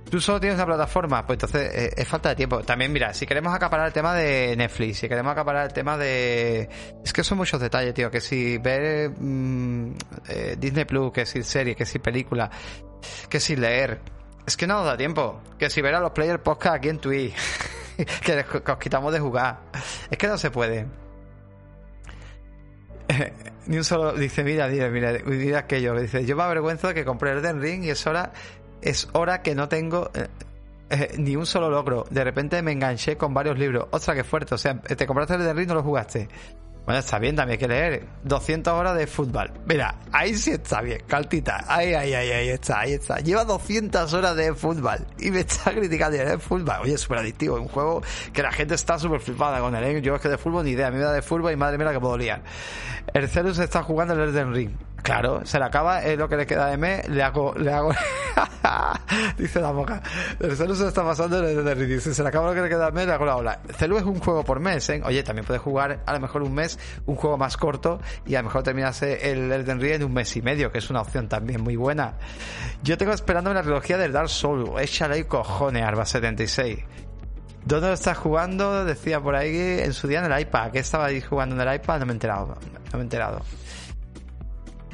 Tú solo tienes una plataforma, pues entonces eh, es falta de tiempo. También, mira, si queremos acaparar el tema de Netflix, si queremos acaparar el tema de. Es que son muchos detalles, tío. Que si ver mm, eh, Disney Plus, que si serie, que si película, que si leer. Es que no nos da tiempo. Que si ver a los players podcast aquí en Twitch, que, os quitamos de jugar. Es que no se puede. Ni un solo. Dice, mira, mira, mira, mira aquello. Dice, yo me avergüenzo que compré el Den Ring y es hora es hora que no tengo eh, eh, ni un solo logro. De repente me enganché con varios libros. Ostras, qué fuerte. O sea, te compraste el de Ring y no lo jugaste. Bueno, está bien, también hay que leer. 200 horas de fútbol. Mira, ahí sí está bien, caltita. Ahí, ahí, ahí, ahí está, ahí está. Lleva 200 horas de fútbol y me está criticando el fútbol. Oye, es súper adictivo. Un juego que la gente está súper flipada con él. ¿eh? Yo es que de fútbol ni idea. A mí me da de fútbol y madre mía que puedo liar. El Celus está jugando el Elden Ring. Claro, se le acaba, es lo que le queda de mes, le hago, le hago, dice la boca. El Celu se está pasando Elden Ring. Dice, se le acaba lo que le queda de mes, le hago la ola. Celu es un juego por mes, ¿eh? Oye, también puedes jugar a lo mejor un mes, un juego más corto y a lo mejor terminas el Elden Ring en un mes y medio, que es una opción también muy buena. Yo tengo esperando la trilogía del Dark Souls. Échale ahí cojones, Arba76. ¿Dónde lo estás jugando? Decía por ahí en su día en el iPad. ¿Qué ahí jugando en el iPad? No me he enterado. No me he enterado.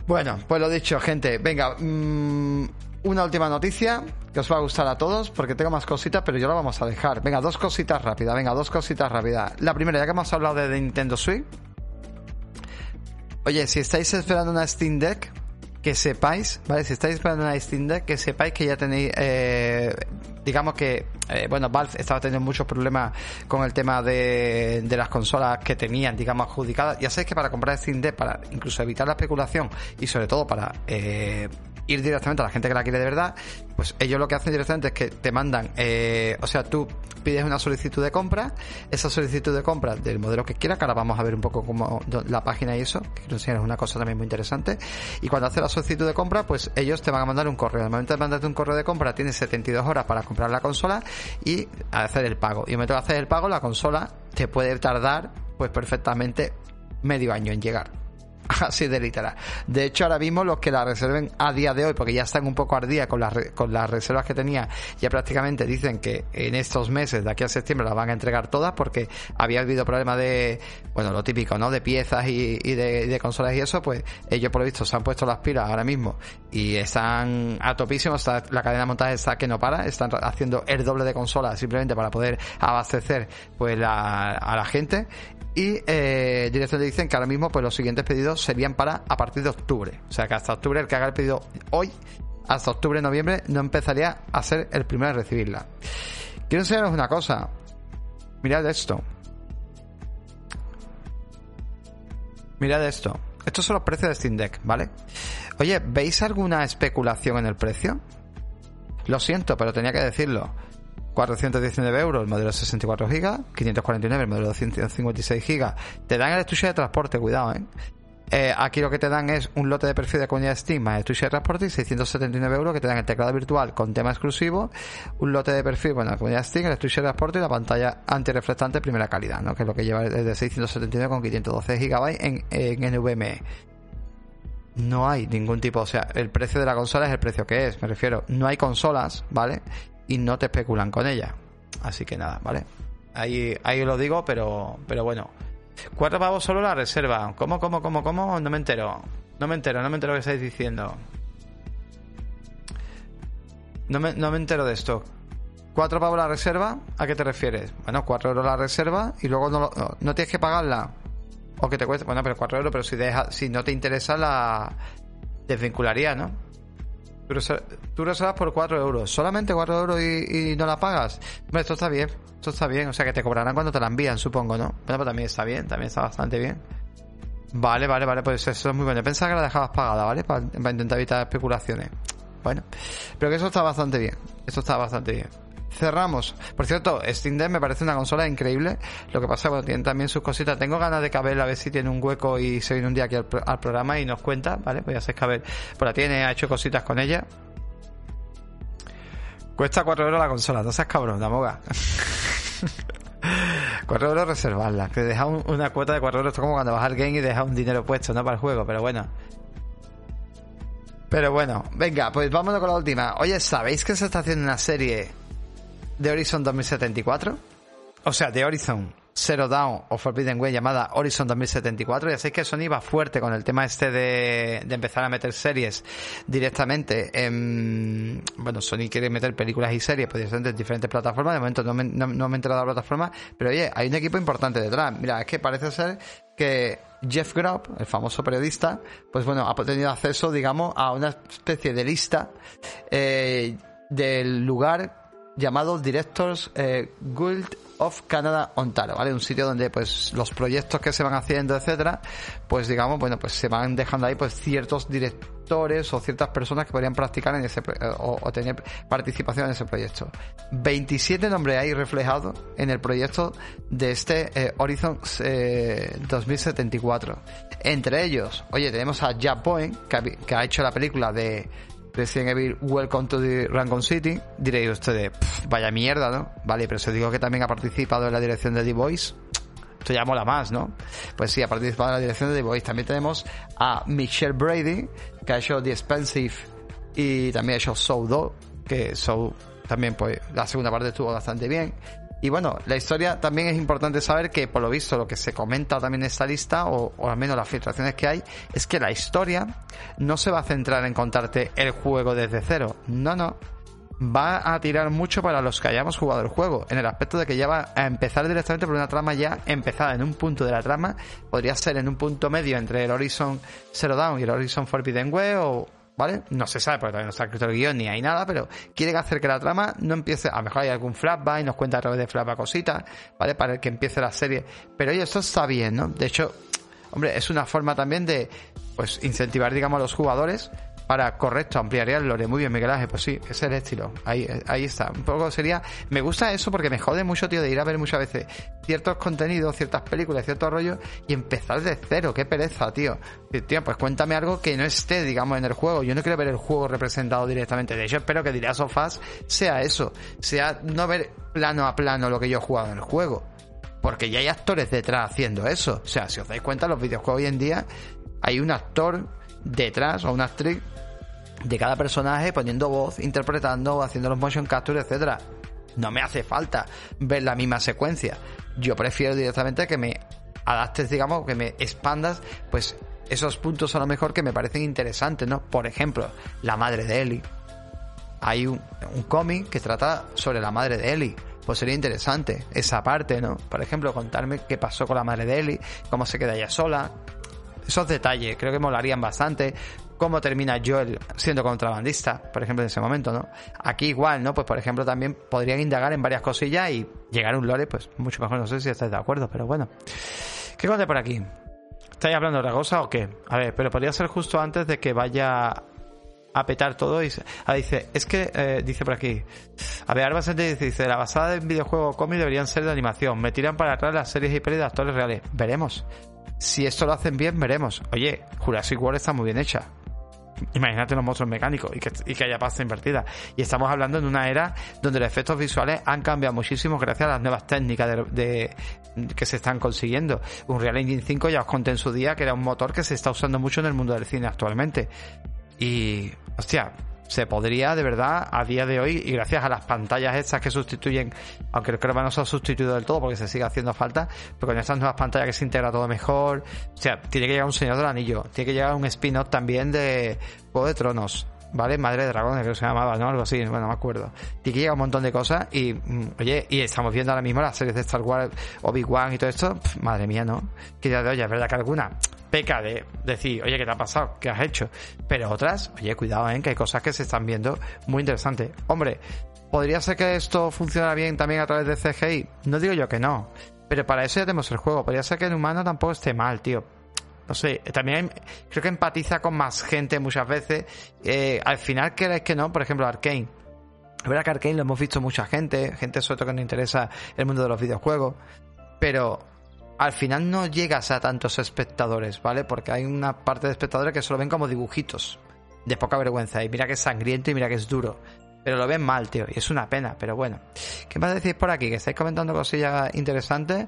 Bueno, pues lo dicho, gente. Venga, mm, una última noticia que os va a gustar a todos porque tengo más cositas, pero yo la vamos a dejar. Venga, dos cositas rápidas. Venga, dos cositas rápidas. La primera, ya que hemos hablado de Nintendo Switch. Oye, si estáis esperando una Steam Deck, que sepáis, ¿vale? Si estáis esperando una Steam Deck, que sepáis que ya tenéis, eh, digamos que, eh, bueno, Valve estaba teniendo muchos problemas con el tema de, de las consolas que tenían, digamos, adjudicadas. Ya sabéis que para comprar Steam para incluso evitar la especulación y sobre todo para eh, ir directamente a la gente que la quiere de verdad, pues ellos lo que hacen directamente es que te mandan, eh, o sea, tú pides una solicitud de compra, esa solicitud de compra del modelo que quieras, que ahora vamos a ver un poco cómo la página y eso, que es una cosa también muy interesante, y cuando haces la solicitud de compra, pues ellos te van a mandar un correo. Al momento de mandarte un correo de compra, tienes 72 horas para comprar la consola y hacer el pago. Y al momento de hacer el pago, la consola te puede tardar, pues perfectamente medio año en llegar. Así de literal. De hecho, ahora mismo los que la reserven a día de hoy, porque ya están un poco ardía con las, con las reservas que tenía, ya prácticamente dicen que en estos meses, de aquí a septiembre, las van a entregar todas, porque había habido problemas de, bueno, lo típico, ¿no? De piezas y, de, consolas y eso, pues ellos por lo visto se han puesto las pilas ahora mismo y están a topísimo, la cadena de montaje está que no para, están haciendo el doble de consolas simplemente para poder abastecer pues a la gente y eh, directamente dicen que ahora mismo pues los siguientes pedidos serían para a partir de octubre. O sea que hasta octubre el que haga el pedido hoy, hasta octubre, noviembre, no empezaría a ser el primero a recibirla. Quiero enseñaros una cosa. Mirad esto. Mirad esto. Estos son los precios de Steam Deck, ¿vale? Oye, ¿veis alguna especulación en el precio? Lo siento, pero tenía que decirlo. 419 euros el modelo 64 GB, 549 el modelo 256 GB. Te dan el estuche de transporte, cuidado, ¿eh? Eh, aquí lo que te dan es un lote de perfil de comunidad Steam más estuche de transporte y 679 euros que te dan el teclado virtual con tema exclusivo, un lote de perfil, bueno, la comunidad Steam, el estuche de transporte y la pantalla antireflectante primera calidad, ¿no? Que es lo que lleva de 679 con 512 GB en, en NVMe. No hay ningún tipo, o sea, el precio de la consola es el precio que es, me refiero, no hay consolas, ¿vale? Y no te especulan con ella. Así que nada, ¿vale? Ahí, ahí lo digo, pero, pero bueno. Cuatro pavos solo la reserva. ¿Cómo, cómo, cómo, cómo? No me entero. No me entero, no me entero lo que estáis diciendo. No me, no me entero de esto. ¿Cuatro pavos la reserva? ¿A qué te refieres? Bueno, cuatro euros la reserva y luego no, no, tienes que pagarla. O que te cueste. Bueno, pero cuatro euros, pero si, deja, si no te interesa, la desvincularía, ¿no? Tú reservas por 4 euros. ¿Solamente 4 euros y, no la pagas? Bueno, esto está bien. Esto está bien. O sea, que te cobrarán cuando te la envían, supongo, ¿no? Bueno, pues también está bien. También está bastante bien. Vale, vale, vale. Pues eso es muy bueno. Pensaba que la dejabas pagada, ¿vale? Para, intentar evitar especulaciones. Bueno. Pero que eso está bastante bien. Esto está bastante bien cerramos. Por cierto, Steam Deck me parece una consola increíble. Lo que pasa, bueno, tiene también sus cositas. Tengo ganas de caber a ver si tiene un hueco y se viene un día aquí al, programa y nos cuenta, ¿vale? Pues ya sé que pues la tiene, ha hecho cositas con ella. Cuesta 4 euros la consola, no seas cabrón, la moga. 4 euros reservarla, que deja una cuota de 4 euros, esto como cuando vas al game y dejas un dinero puesto, ¿no? Para el juego, pero bueno. Pero bueno, venga, pues vámonos con la última. Oye, ¿sabéis que se está haciendo una serie de Horizon 2074. O sea, de Horizon Zero Dawn o Forbidden Way llamada Horizon 2074. Ya sabéis que Sony va fuerte con el tema este de, empezar a meter series directamente en... Bueno, Sony quiere meter películas y series pues, en diferentes plataformas. De momento no me, no, me he enterado de la plataforma, pero oye, hay un equipo importante detrás. Mira, es que parece ser que Jeff Grubb, el famoso periodista, pues bueno, ha tenido acceso, digamos, a una especie de lista eh, del lugar llamado Directors eh, Guild of Canada Ontario, ¿vale? Un sitio donde pues los proyectos que se van haciendo, etcétera, pues digamos, bueno, pues se van dejando ahí pues ciertos directores o ciertas personas que podrían practicar en ese eh, o, tener participación en ese proyecto. 27 nombres ahí reflejados en el proyecto de este eh, Horizon 2074. Entre ellos, oye, tenemos a Jack Point, que ha hecho la película de Resident Evil Welcome to the Random City, diréis ustedes, vaya mierda, ¿no? Vale, pero se digo que también ha participado en la dirección de The Voice. Esto ya mola más, ¿no? Pues sí, ha participado en la dirección de The Voice. También tenemos a Michelle Brady, que ha hecho The Expensive y también ha hecho Soul 2, que Soul también, pues, la segunda parte estuvo bastante bien. Y bueno, la historia también es importante saber que, por lo visto, lo que se comenta también en esta lista, o, al menos las filtraciones que hay, es que la historia no se va a centrar en contarte el juego desde cero. No, no. Va a tirar mucho para los que hayamos jugado el juego, en el aspecto de que ya va a empezar directamente por una trama ya empezada en un punto de la trama, podría ser en un punto medio entre el Horizon Zero Dawn y el Horizon Forbidden West, o, ¿vale? No se sabe porque todavía no está escrito el guion ni hay nada, pero quieren hacer que la trama no empiece, a lo mejor hay algún flashback y nos cuenta a través de flashback cositas, ¿vale? Para que empiece la serie. Pero oye, eso está bien, ¿no? De hecho, hombre, es una forma también de, pues, incentivar, digamos, a los jugadores para, correcto, ampliaría el lore. Muy bien, Miguel Ángel, pues sí, ese es el estilo. Ahí, ahí está. Un poco sería. Me gusta eso porque me jode mucho, tío, de ir a ver muchas veces ciertos contenidos, ciertas películas, ciertos rollos y empezar de cero. Qué pereza, tío. Tío, pues cuéntame algo que no esté, digamos, en el juego. Yo no quiero ver el juego representado directamente. De hecho, espero que Diría Sofás sea eso. Sea no ver plano a plano lo que yo he jugado en el juego. Porque ya hay actores detrás haciendo eso. O sea, si os dais cuenta, los videojuegos hoy en día hay un actor detrás o una actriz de cada personaje poniendo voz, interpretando, haciendo los motion capture, etcétera. No me hace falta ver la misma secuencia. Yo prefiero directamente que me adaptes, digamos, que me expandas, pues esos puntos a lo mejor que me parecen interesantes, ¿no? Por ejemplo, la madre de Ellie. Hay un, un cómic que trata sobre la madre de Ellie. Pues sería interesante esa parte, ¿no? Por ejemplo, contarme qué pasó con la madre de Ellie, cómo se queda ella sola. Esos detalles creo que molarían bastante cómo termina Joel siendo contrabandista, por ejemplo, en ese momento, ¿no? Aquí igual, ¿no? Pues por ejemplo también podrían indagar en varias cosillas y llegar a un lore, pues mucho mejor, no sé si estáis de acuerdo, pero bueno. ¿Qué conté por aquí? ¿Estáis hablando de otra cosa o qué? A ver, pero podría ser justo antes de que vaya a petar todo y ah, dice, es que, eh, dice por aquí, a ver, Arbas dice, dice, la basada en videojuego cómic deberían ser de animación, me tiran para atrás las series y pelis de actores reales, veremos. Si esto lo hacen bien, veremos. Oye, Jurassic World está muy bien hecha. Imagínate los monstruos mecánicos y que, y que haya pasta invertida. Y estamos hablando en una era donde los efectos visuales han cambiado muchísimo gracias a las nuevas técnicas de, que se están consiguiendo. Un Real Engine 5 ya os conté en su día que era un motor que se está usando mucho en el mundo del cine actualmente. Y, hostia, se podría de verdad a día de hoy y gracias a las pantallas estas que sustituyen, aunque creo que no se ha sustituido del todo porque se sigue haciendo falta, pero con estas nuevas pantallas que se integra todo mejor, o sea, tiene que llegar un Señor del Anillo, tiene que llegar un spin-off también de Juego de Tronos, ¿vale? Madre de Dragones, creo que se llamaba, ¿no? Algo así, bueno, no me acuerdo. Tiene que llegar un montón de cosas y, mm, oye, y estamos viendo ahora mismo las series de Star Wars, Obi-Wan y todo esto, madre mía, ¿no? Que ya de oye, es verdad que alguna peca de decir, oye, ¿qué te ha pasado? ¿Qué has hecho? Pero otras, oye, cuidado, ¿eh? que hay cosas que se están viendo muy interesantes. Hombre, ¿podría ser que esto funcione bien también a través de CGI? No digo yo que no. Pero para eso ya tenemos el juego. Podría ser que el humano tampoco esté mal, tío. No sé, también creo que empatiza con más gente muchas veces. Eh, al final, ¿queréis que no? Por ejemplo, Arkane. Es verdad que Arkane lo hemos visto mucha gente, gente sobre todo que no interesa el mundo de los videojuegos. Pero al final no llegas a tantos espectadores, ¿vale? Porque hay una parte de espectadores que solo ven como dibujitos de poca vergüenza. Y mira que es sangriento y mira que es duro. Pero lo ven mal, tío. Y es una pena, pero bueno. ¿Qué más decís por aquí? Que estáis comentando cosillas interesantes.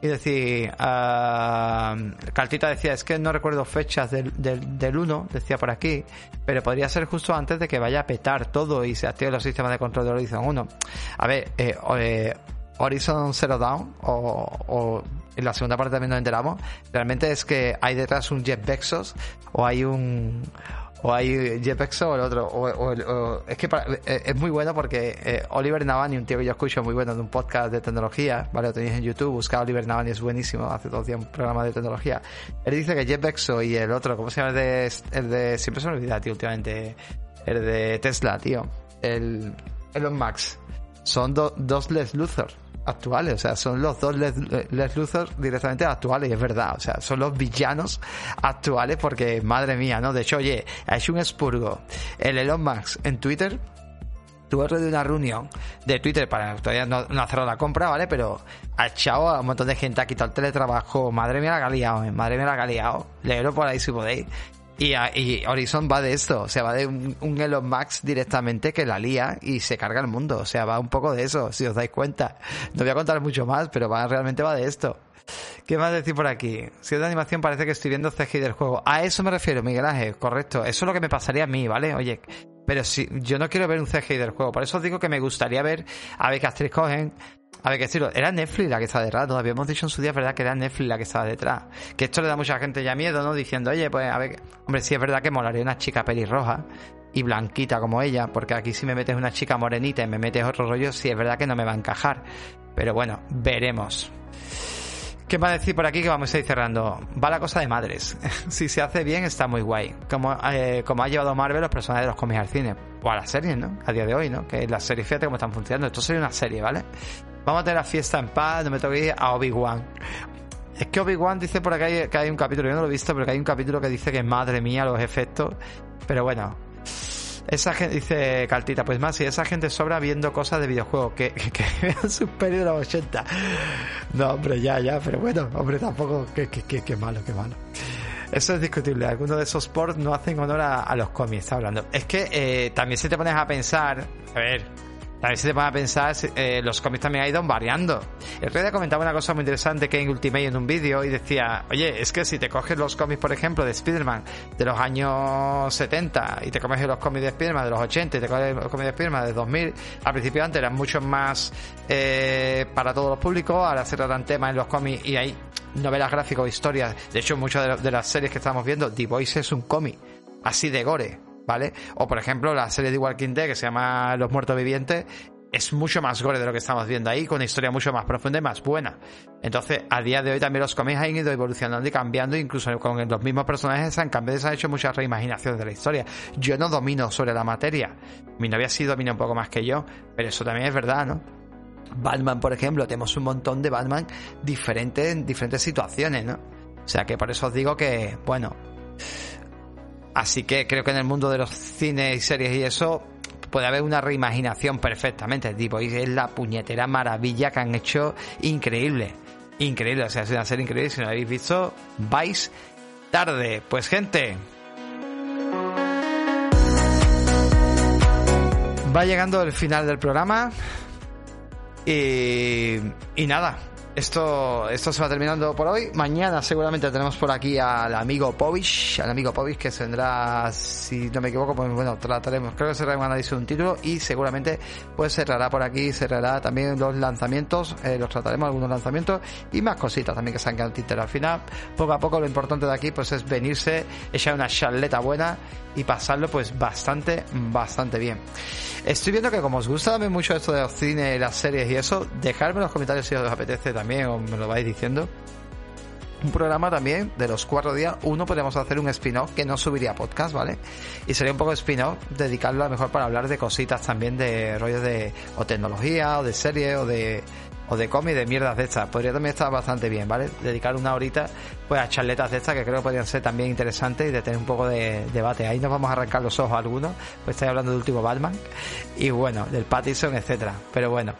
Y decir, uh, Cartita decía, es que no recuerdo fechas del, del, 1, decía por aquí, pero podría ser justo antes de que vaya a petar todo y se active los sistemas de control de Horizon 1. A ver, eh, eh, Horizon Zero Dawn o en la segunda parte también nos enteramos, realmente es que hay detrás un Jeff Bezos o hay un o hay Jeff Bezos o el otro o, es que eh, es muy bueno porque eh, Oliver Navani un tío que yo escucho muy bueno de un podcast de tecnología vale lo tenéis en YouTube busca Oliver Navani es buenísimo hace dos días un programa de tecnología él dice que Jeff Bezos y el otro ¿cómo se llama? el de, siempre se me olvida tío últimamente el de Tesla tío el Elon Max son dos Les Luthor actuales, o sea, son los dos Les, Luthor directamente actuales, y es verdad, o sea, son los villanos actuales porque, madre mía, ¿no? De hecho, oye, ha hecho un expurgo el Elon Musk en Twitter, tuve de una reunión de Twitter para todavía no, no hacer la compra, ¿vale? Pero ha echado a un montón de gente, ha quitado el teletrabajo, madre mía la ha liado, ¿eh? madre mía la ha liado, leerlo por ahí si podéis. Y, Horizon va de esto, o sea, va de un, Elon Max directamente que la lía y se carga el mundo, o sea, va un poco de eso, si os dais cuenta. No voy a contar mucho más, pero va, realmente va de esto. ¿Qué más decir por aquí? Si es de animación parece que estoy viendo CGI del juego. A eso me refiero, Miguel Ángel, correcto. Eso es lo que me pasaría a mí, ¿vale? Oye, pero si yo no quiero ver un CGI del juego, por eso os digo que me gustaría ver a ver qué actriz cogen, a ver, qué decirlo, era Netflix la que estaba detrás, todavía hemos dicho en su día, verdad, que era Netflix la que estaba detrás. Que esto le da mucha gente ya miedo, ¿no? Diciendo, oye, pues a ver, hombre, sí es verdad que molaría una chica pelirroja y blanquita como ella, porque aquí si me metes una chica morenita y me metes otro rollo, sí es verdad que no me va a encajar. Pero bueno, veremos. ¿Qué va a decir por aquí que vamos a ir cerrando? Va la cosa de madres. si se hace bien, está muy guay. Como, eh, como ha llevado Marvel los personajes de los cómics al cine. O a las series, ¿no? A día de hoy, ¿no? Que las series, fíjate cómo están funcionando. Esto sería una serie, ¿vale? Vamos a tener la fiesta en paz, no me tengo que ir a Obi-Wan. Es que Obi-Wan dice por acá que hay un capítulo, yo no lo he visto, pero que hay un capítulo que dice que madre mía los efectos. Pero bueno, esa gente, dice Caltita, pues más, si esa gente sobra viendo cosas de videojuegos, que, que, vean sus pelis de los 80. No, hombre, ya, ya, pero bueno, hombre, tampoco, que, que, malo, qué malo. Eso es discutible. Algunos de esos ports no hacen honor a, los cómics, está hablando. Es que eh, también si te pones a pensar, a ver, ver si te pones a pensar, eh, los cómics también han ido variando. El día comentaba una cosa muy interesante que en Ultimate en un vídeo y decía, oye, es que si te coges los cómics, por ejemplo, de Spider-Man de los años 70 y te coges los cómics de Spider-Man de los 80 y te coges los cómics de Spider-Man de 2000, al principio antes eran mucho más eh, para todos los públicos, ahora se tratan temas en los cómics y hay novelas gráficas o historias. De hecho, muchas de, las series que estamos viendo, The Voice es un cómic así de gore ¿vale? O por ejemplo la serie de Walking Dead que se llama Los Muertos Vivientes, es mucho más gore de lo que estamos viendo ahí, con una historia mucho más profunda y más buena. Entonces, a día de hoy también los cómics han ido evolucionando y cambiando, incluso con los mismos personajes se han cambiado y se han hecho muchas reimaginaciones de la historia. Yo no domino sobre la materia. Mi novia sí domina un poco más que yo, pero eso también es verdad, ¿no? Batman, por ejemplo, tenemos un montón de Batman diferentes en diferentes situaciones, ¿no? O sea que por eso os digo que, bueno. Así que creo que en el mundo de los cines y series y eso, puede haber una reimaginación perfectamente. Tipo, es la puñetera maravilla que han hecho increíble. Increíble, o sea, es una serie increíble. Si no la habéis visto, vais tarde. Pues gente. Va llegando el final del programa. Y nada, esto, esto se va terminando por hoy. Mañana seguramente tenemos por aquí al amigo Povich, al amigo Povich que vendrá, si no me equivoco, pues bueno, trataremos, creo que cerrará un análisis de un título y seguramente pues cerrará por aquí, cerrará también los lanzamientos, eh, los trataremos algunos lanzamientos y más cositas también que se han quedado en Al final, poco a poco lo importante de aquí pues es venirse, echar una charleta buena y pasarlo pues bastante, bastante bien. Estoy viendo que como os gusta también mucho esto de los cines, las series y eso, dejadme en los comentarios si os apetece también o me lo vais diciendo. Un programa también de los cuatro días, uno podríamos hacer un spin-off que no subiría podcast, ¿vale? Y sería un poco spin-off, dedicarlo a lo mejor para hablar de cositas también de rollos de o tecnología o de serie o de o de cómic de mierdas de estas. Podría también estar bastante bien, ¿vale? Dedicar una horita pues a charletas de estas que creo que podrían ser también interesantes y de tener un poco de debate. Ahí nos vamos a arrancar los ojos algunos, pues estoy hablando del último Batman y bueno, del Pattison, etcétera. Pero bueno,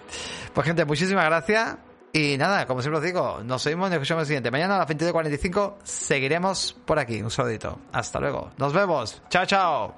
pues gente, muchísimas gracias. Y nada, como siempre os digo, nos seguimos y nos escuchamos el siguiente. Mañana a las 22.45 seguiremos por aquí. Un saludito. Hasta luego. Nos vemos. Chao, chao.